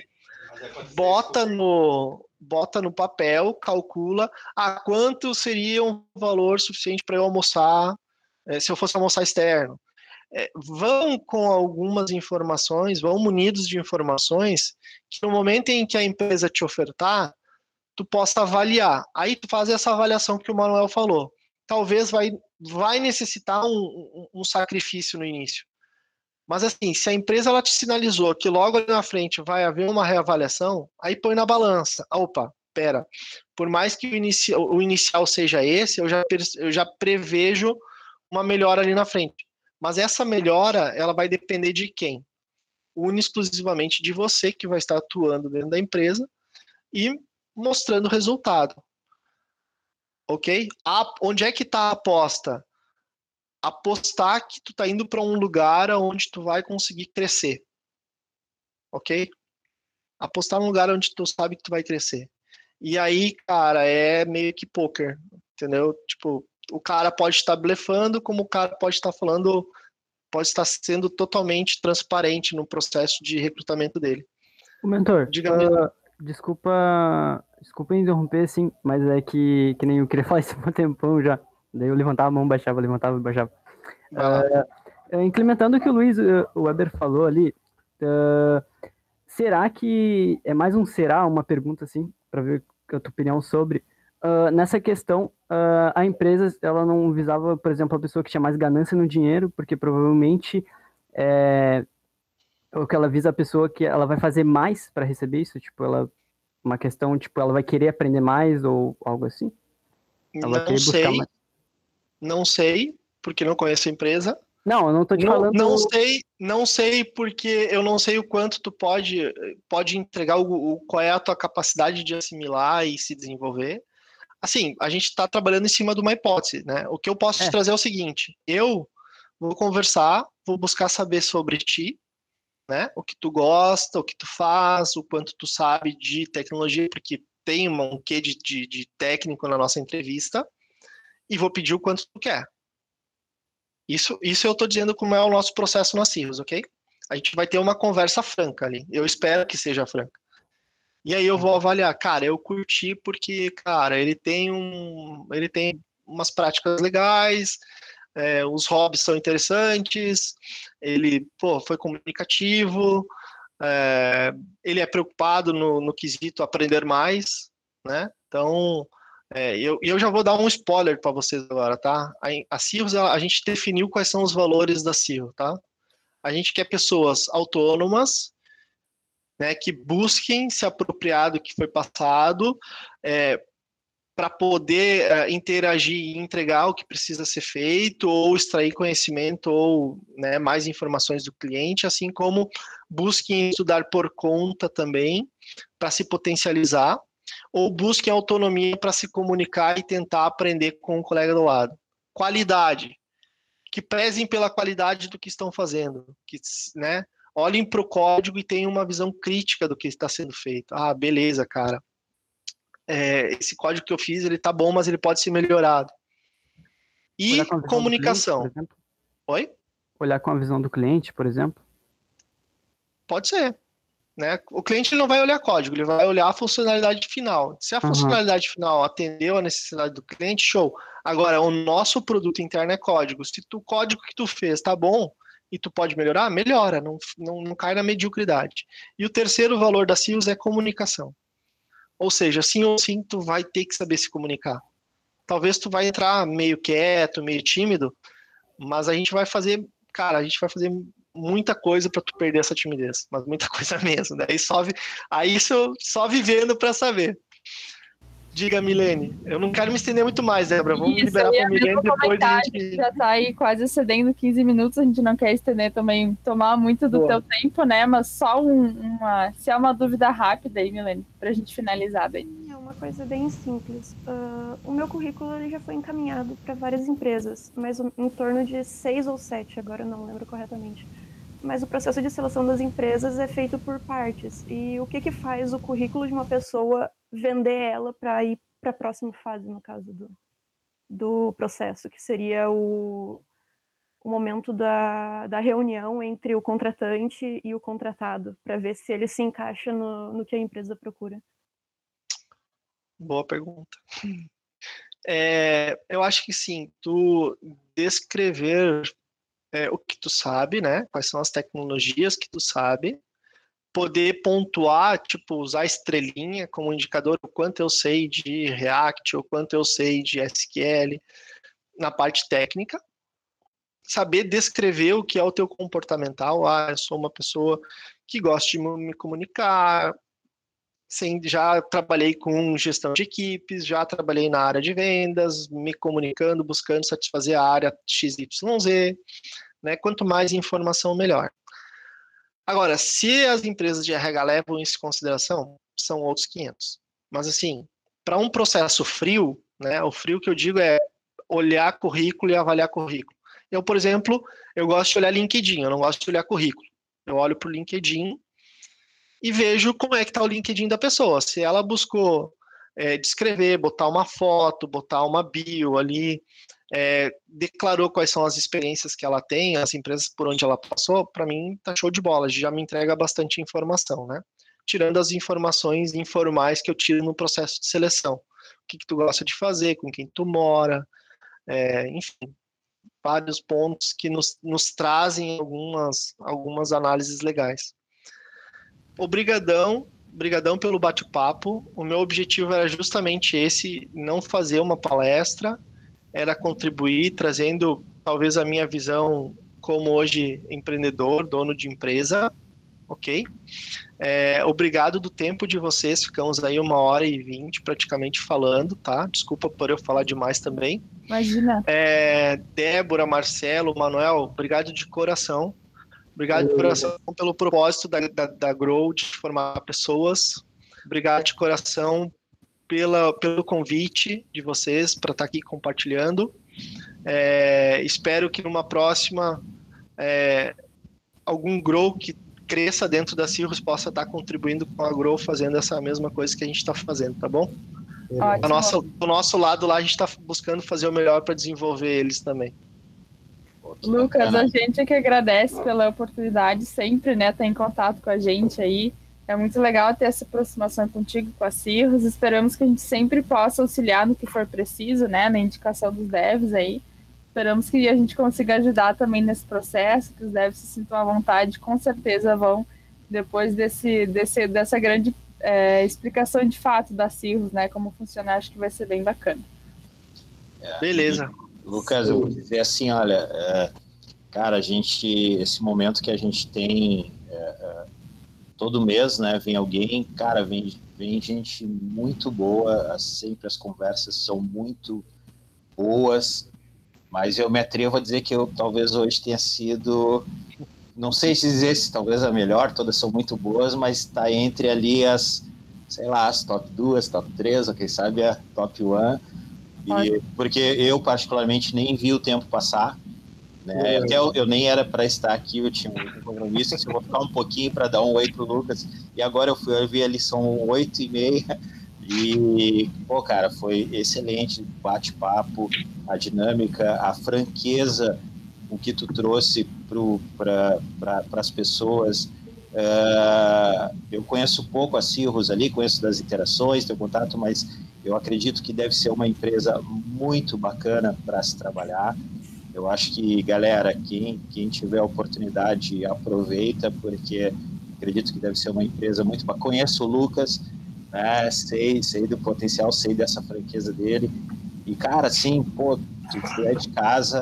Bota no, bota no papel, calcula a quanto seria um valor suficiente para eu almoçar é, se eu fosse almoçar externo. É, vão com algumas informações, vão munidos de informações que no momento em que a empresa te ofertar, tu possa avaliar. Aí tu faz essa avaliação que o Manuel falou. Talvez vai, vai necessitar um, um, um sacrifício no início. Mas assim, se a empresa ela te sinalizou que logo ali na frente vai haver uma reavaliação, aí põe na balança. Opa, pera. Por mais que o, o inicial seja esse, eu já, eu já prevejo uma melhora ali na frente. Mas essa melhora, ela vai depender de quem? Única exclusivamente de você que vai estar atuando dentro da empresa e mostrando o resultado. Ok? A, onde é que está a aposta? Apostar que tu tá indo para um lugar onde tu vai conseguir crescer. Ok? Apostar num lugar onde tu sabe que tu vai crescer. E aí, cara, é meio que poker, entendeu? Tipo, o cara pode estar blefando, como o cara pode estar falando, pode estar sendo totalmente transparente no processo de recrutamento dele. O mentor, Diga uh, desculpa, desculpa interromper, assim, mas é que, que nem eu queria falar isso há um tempão já. Daí eu levantava a mão, baixava, levantava, baixava. Uh, implementando o que o Luiz uh, Weber falou ali, uh, será que é mais um será, uma pergunta assim, para ver a tua opinião sobre uh, nessa questão, a empresa ela não visava, por exemplo, a pessoa que tinha mais ganância no dinheiro, porque provavelmente é, ou que ela visa a pessoa que ela vai fazer mais para receber isso, tipo, ela uma questão, tipo, ela vai querer aprender mais ou algo assim? Ela não sei. Mais. Não sei, porque não conheço a empresa. Não, eu não tô te não, falando. Não sei, não sei porque eu não sei o quanto tu pode pode entregar o, o qual é a tua capacidade de assimilar e se desenvolver. Assim, a gente está trabalhando em cima de uma hipótese, né? O que eu posso é. te trazer é o seguinte: eu vou conversar, vou buscar saber sobre ti, né? O que tu gosta, o que tu faz, o quanto tu sabe de tecnologia, porque tem um quê de, de, de técnico na nossa entrevista, e vou pedir o quanto tu quer. Isso, isso eu estou dizendo como é o nosso processo na Cirrus, ok? A gente vai ter uma conversa franca ali. Eu espero que seja franca. E aí eu vou avaliar, cara, eu curti porque, cara, ele tem um, ele tem umas práticas legais, é, os hobbies são interessantes, ele pô, foi comunicativo, é, ele é preocupado no, no quesito aprender mais, né? Então, É, eu, eu já vou dar um spoiler para vocês agora, tá? A, a Cirrus, a, a gente definiu quais são os valores da Cirrus, tá? A gente quer pessoas autônomas, né, que busquem se apropriar do que foi passado, é, para poder uh, interagir e entregar o que precisa ser feito, ou extrair conhecimento, ou né, mais informações do cliente, assim como busquem estudar por conta também, para se potencializar, ou busquem autonomia para se comunicar e tentar aprender com o colega do lado. Qualidade. Que prezem pela qualidade do que estão fazendo, que né, olhem para o código e tenham uma visão crítica do que está sendo feito. Ah, beleza, cara é, esse código que eu fiz, ele tá bom, mas ele pode ser melhorado. E comunicação. Cliente, Oi? Olhar com a visão do cliente, por exemplo? Pode ser. Né? O cliente não vai olhar código, ele vai olhar a funcionalidade final. Se a uhum. funcionalidade final atendeu a necessidade do cliente, show. Agora, o nosso produto interno é código. Se o código que tu fez tá bom e tu pode melhorar, melhora, não, não, não cai na mediocridade. E o terceiro valor da CIOS é comunicação. Ou seja, sim ou sim, tu vai ter que saber se comunicar. Talvez tu vai entrar meio quieto, meio tímido, mas a gente vai fazer, cara, a gente vai fazer muita coisa para tu perder essa timidez, mas muita coisa mesmo. Né? só, aí isso só vivendo para saber. Diga, Milene. Eu não quero me estender muito mais, Débora. Vamos Isso, liberar para a Milene depois. A gente já está aí quase excedendo 15 minutos. A gente não quer estender também, tomar muito do Boa. teu tempo, né? Mas só um, uma. Se é uma dúvida rápida aí, Milene, para a gente finalizar bem. É uma coisa bem simples. Uh, o meu currículo ele já foi encaminhado para várias empresas, mas em torno de seis ou sete, agora eu não lembro corretamente mas o processo de seleção das empresas é feito por partes. E o que, que faz o currículo de uma pessoa vender ela para ir para a próxima fase, no caso do, do processo, que seria o, o momento da, da reunião entre o contratante e o contratado, para ver se ele se encaixa no, no que a empresa procura? Boa pergunta. É, eu acho que sim, tu descrever é, o que tu sabe, né? Quais são as tecnologias que tu sabe, poder pontuar, tipo, usar estrelinha como indicador o quanto eu sei de React, ou quanto eu sei de SQL na parte técnica, saber descrever o que é o teu comportamental. Ah, eu sou uma pessoa que gosta de me comunicar, Sim, já trabalhei com gestão de equipes, já trabalhei na área de vendas, me comunicando, buscando satisfazer a área XYZ, né? Quanto mais informação, melhor. Agora, se as empresas de RH levam isso em consideração, são outros 500. Mas assim, para um processo frio, né? O frio que eu digo é olhar currículo e avaliar currículo. Eu, por exemplo, eu gosto de olhar LinkedIn, eu não gosto de olhar currículo. Eu olho para o LinkedIn e vejo como é que está o LinkedIn da pessoa. Se ela buscou é, descrever, botar uma foto, botar uma bio ali, é, declarou quais são as experiências que ela tem, as empresas por onde ela passou, para mim tá show de bola, já me entrega bastante informação, né? Tirando as informações informais que eu tiro no processo de seleção. O que, que tu gosta de fazer, com quem tu mora, é, enfim, vários pontos que nos, nos trazem algumas, algumas análises legais. Obrigadão, obrigadão pelo bate-papo. O meu objetivo era justamente esse, não fazer uma palestra, era contribuir trazendo talvez a minha visão como hoje empreendedor, dono de empresa, ok? É, obrigado do tempo de vocês, ficamos aí uma hora e vinte praticamente falando, tá? Desculpa por eu falar demais também. Imagina. É, Débora, Marcelo, Manuel, obrigado de coração. Obrigado de coração pelo propósito da, da, da Grow de formar pessoas. Obrigado de coração pela, pelo convite de vocês para estar tá aqui compartilhando. É, espero que numa próxima é, algum Grow que cresça dentro da Cirrus possa estar tá contribuindo com a Grow fazendo essa mesma coisa que a gente está fazendo, tá bom? A nossa, do nosso lado lá a gente está buscando fazer o melhor para desenvolver eles também. Lucas, a gente é que agradece pela oportunidade sempre, né, estar tá em contato com a gente aí. É muito legal ter essa aproximação contigo, com a Cirrus. Esperamos que a gente sempre possa auxiliar no que for preciso, né, na indicação dos devs aí. Esperamos que a gente consiga ajudar também nesse processo, que os devs se sintam à vontade, com certeza vão, depois desse, desse, dessa grande é, explicação de fato da Cirrus, né? Como funciona, acho que vai ser bem bacana. É, Beleza. Lucas, eu vou dizer assim, olha, é, cara, a gente, esse momento que a gente tem é, é, todo mês, né, vem alguém, cara, vem, vem gente muito boa, sempre as conversas são muito boas, mas eu me atrevo a dizer que eu talvez hoje tenha sido, não sei se dizer se talvez a melhor, todas são muito boas, mas está entre ali as, sei lá, as top duas, top três, ou quem sabe a top one, e, porque eu particularmente nem vi o tempo passar, né? Até eu, eu, nem era para estar aqui, eu tinha um compromisso, eu vou ficar um pouquinho para dar um oi pro Lucas, e agora eu fui eu vi ali, são oito e meia, e, pô, cara, foi excelente bate-papo, a dinâmica, a franqueza o que tu trouxe para pra, as pessoas. Uh, eu conheço pouco a Cirrus ali, conheço das interações, teu contato, mas eu acredito que deve ser uma empresa muito bacana para se trabalhar. Eu acho que, galera, quem, quem tiver oportunidade, aproveita, porque acredito que deve ser uma empresa muito bacana. Conheço o Lucas, né? sei, sei do potencial, sei dessa franqueza dele. E, cara, assim, pô, tu é de casa,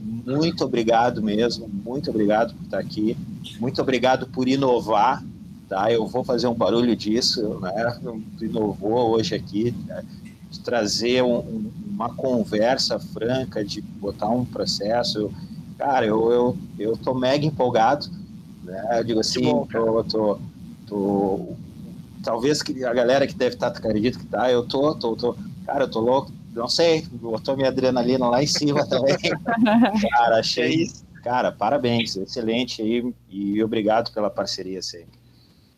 muito obrigado mesmo, muito obrigado por estar aqui, muito obrigado por inovar, tá? Eu vou fazer um barulho disso, né? Tu inovou hoje aqui, né? de trazer um, uma conversa franca, de botar um processo. Cara, eu, eu, eu tô mega empolgado, né? Eu digo assim, bom, tô, tô, tô, talvez a galera que deve estar, acredito que tá, eu tô, tô, tô, cara, eu tô louco, não sei, botou minha adrenalina lá em cima também. cara, achei, é cara, parabéns, excelente aí e obrigado pela parceria sempre.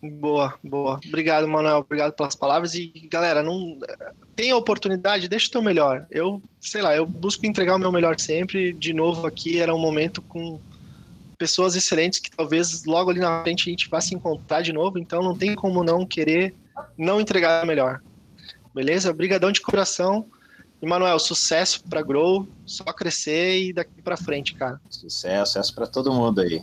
Boa, boa. Obrigado, Manuel. Obrigado pelas palavras. E, galera, não tem a oportunidade, deixa o teu melhor. Eu, sei lá, eu busco entregar o meu melhor sempre. De novo, aqui era um momento com pessoas excelentes que talvez logo ali na frente a gente vá se encontrar de novo. Então, não tem como não querer não entregar o melhor. Beleza? Obrigadão de coração. E, Manuel, sucesso para Grow, só crescer e daqui para frente, cara. Sucesso, sucesso para todo mundo aí.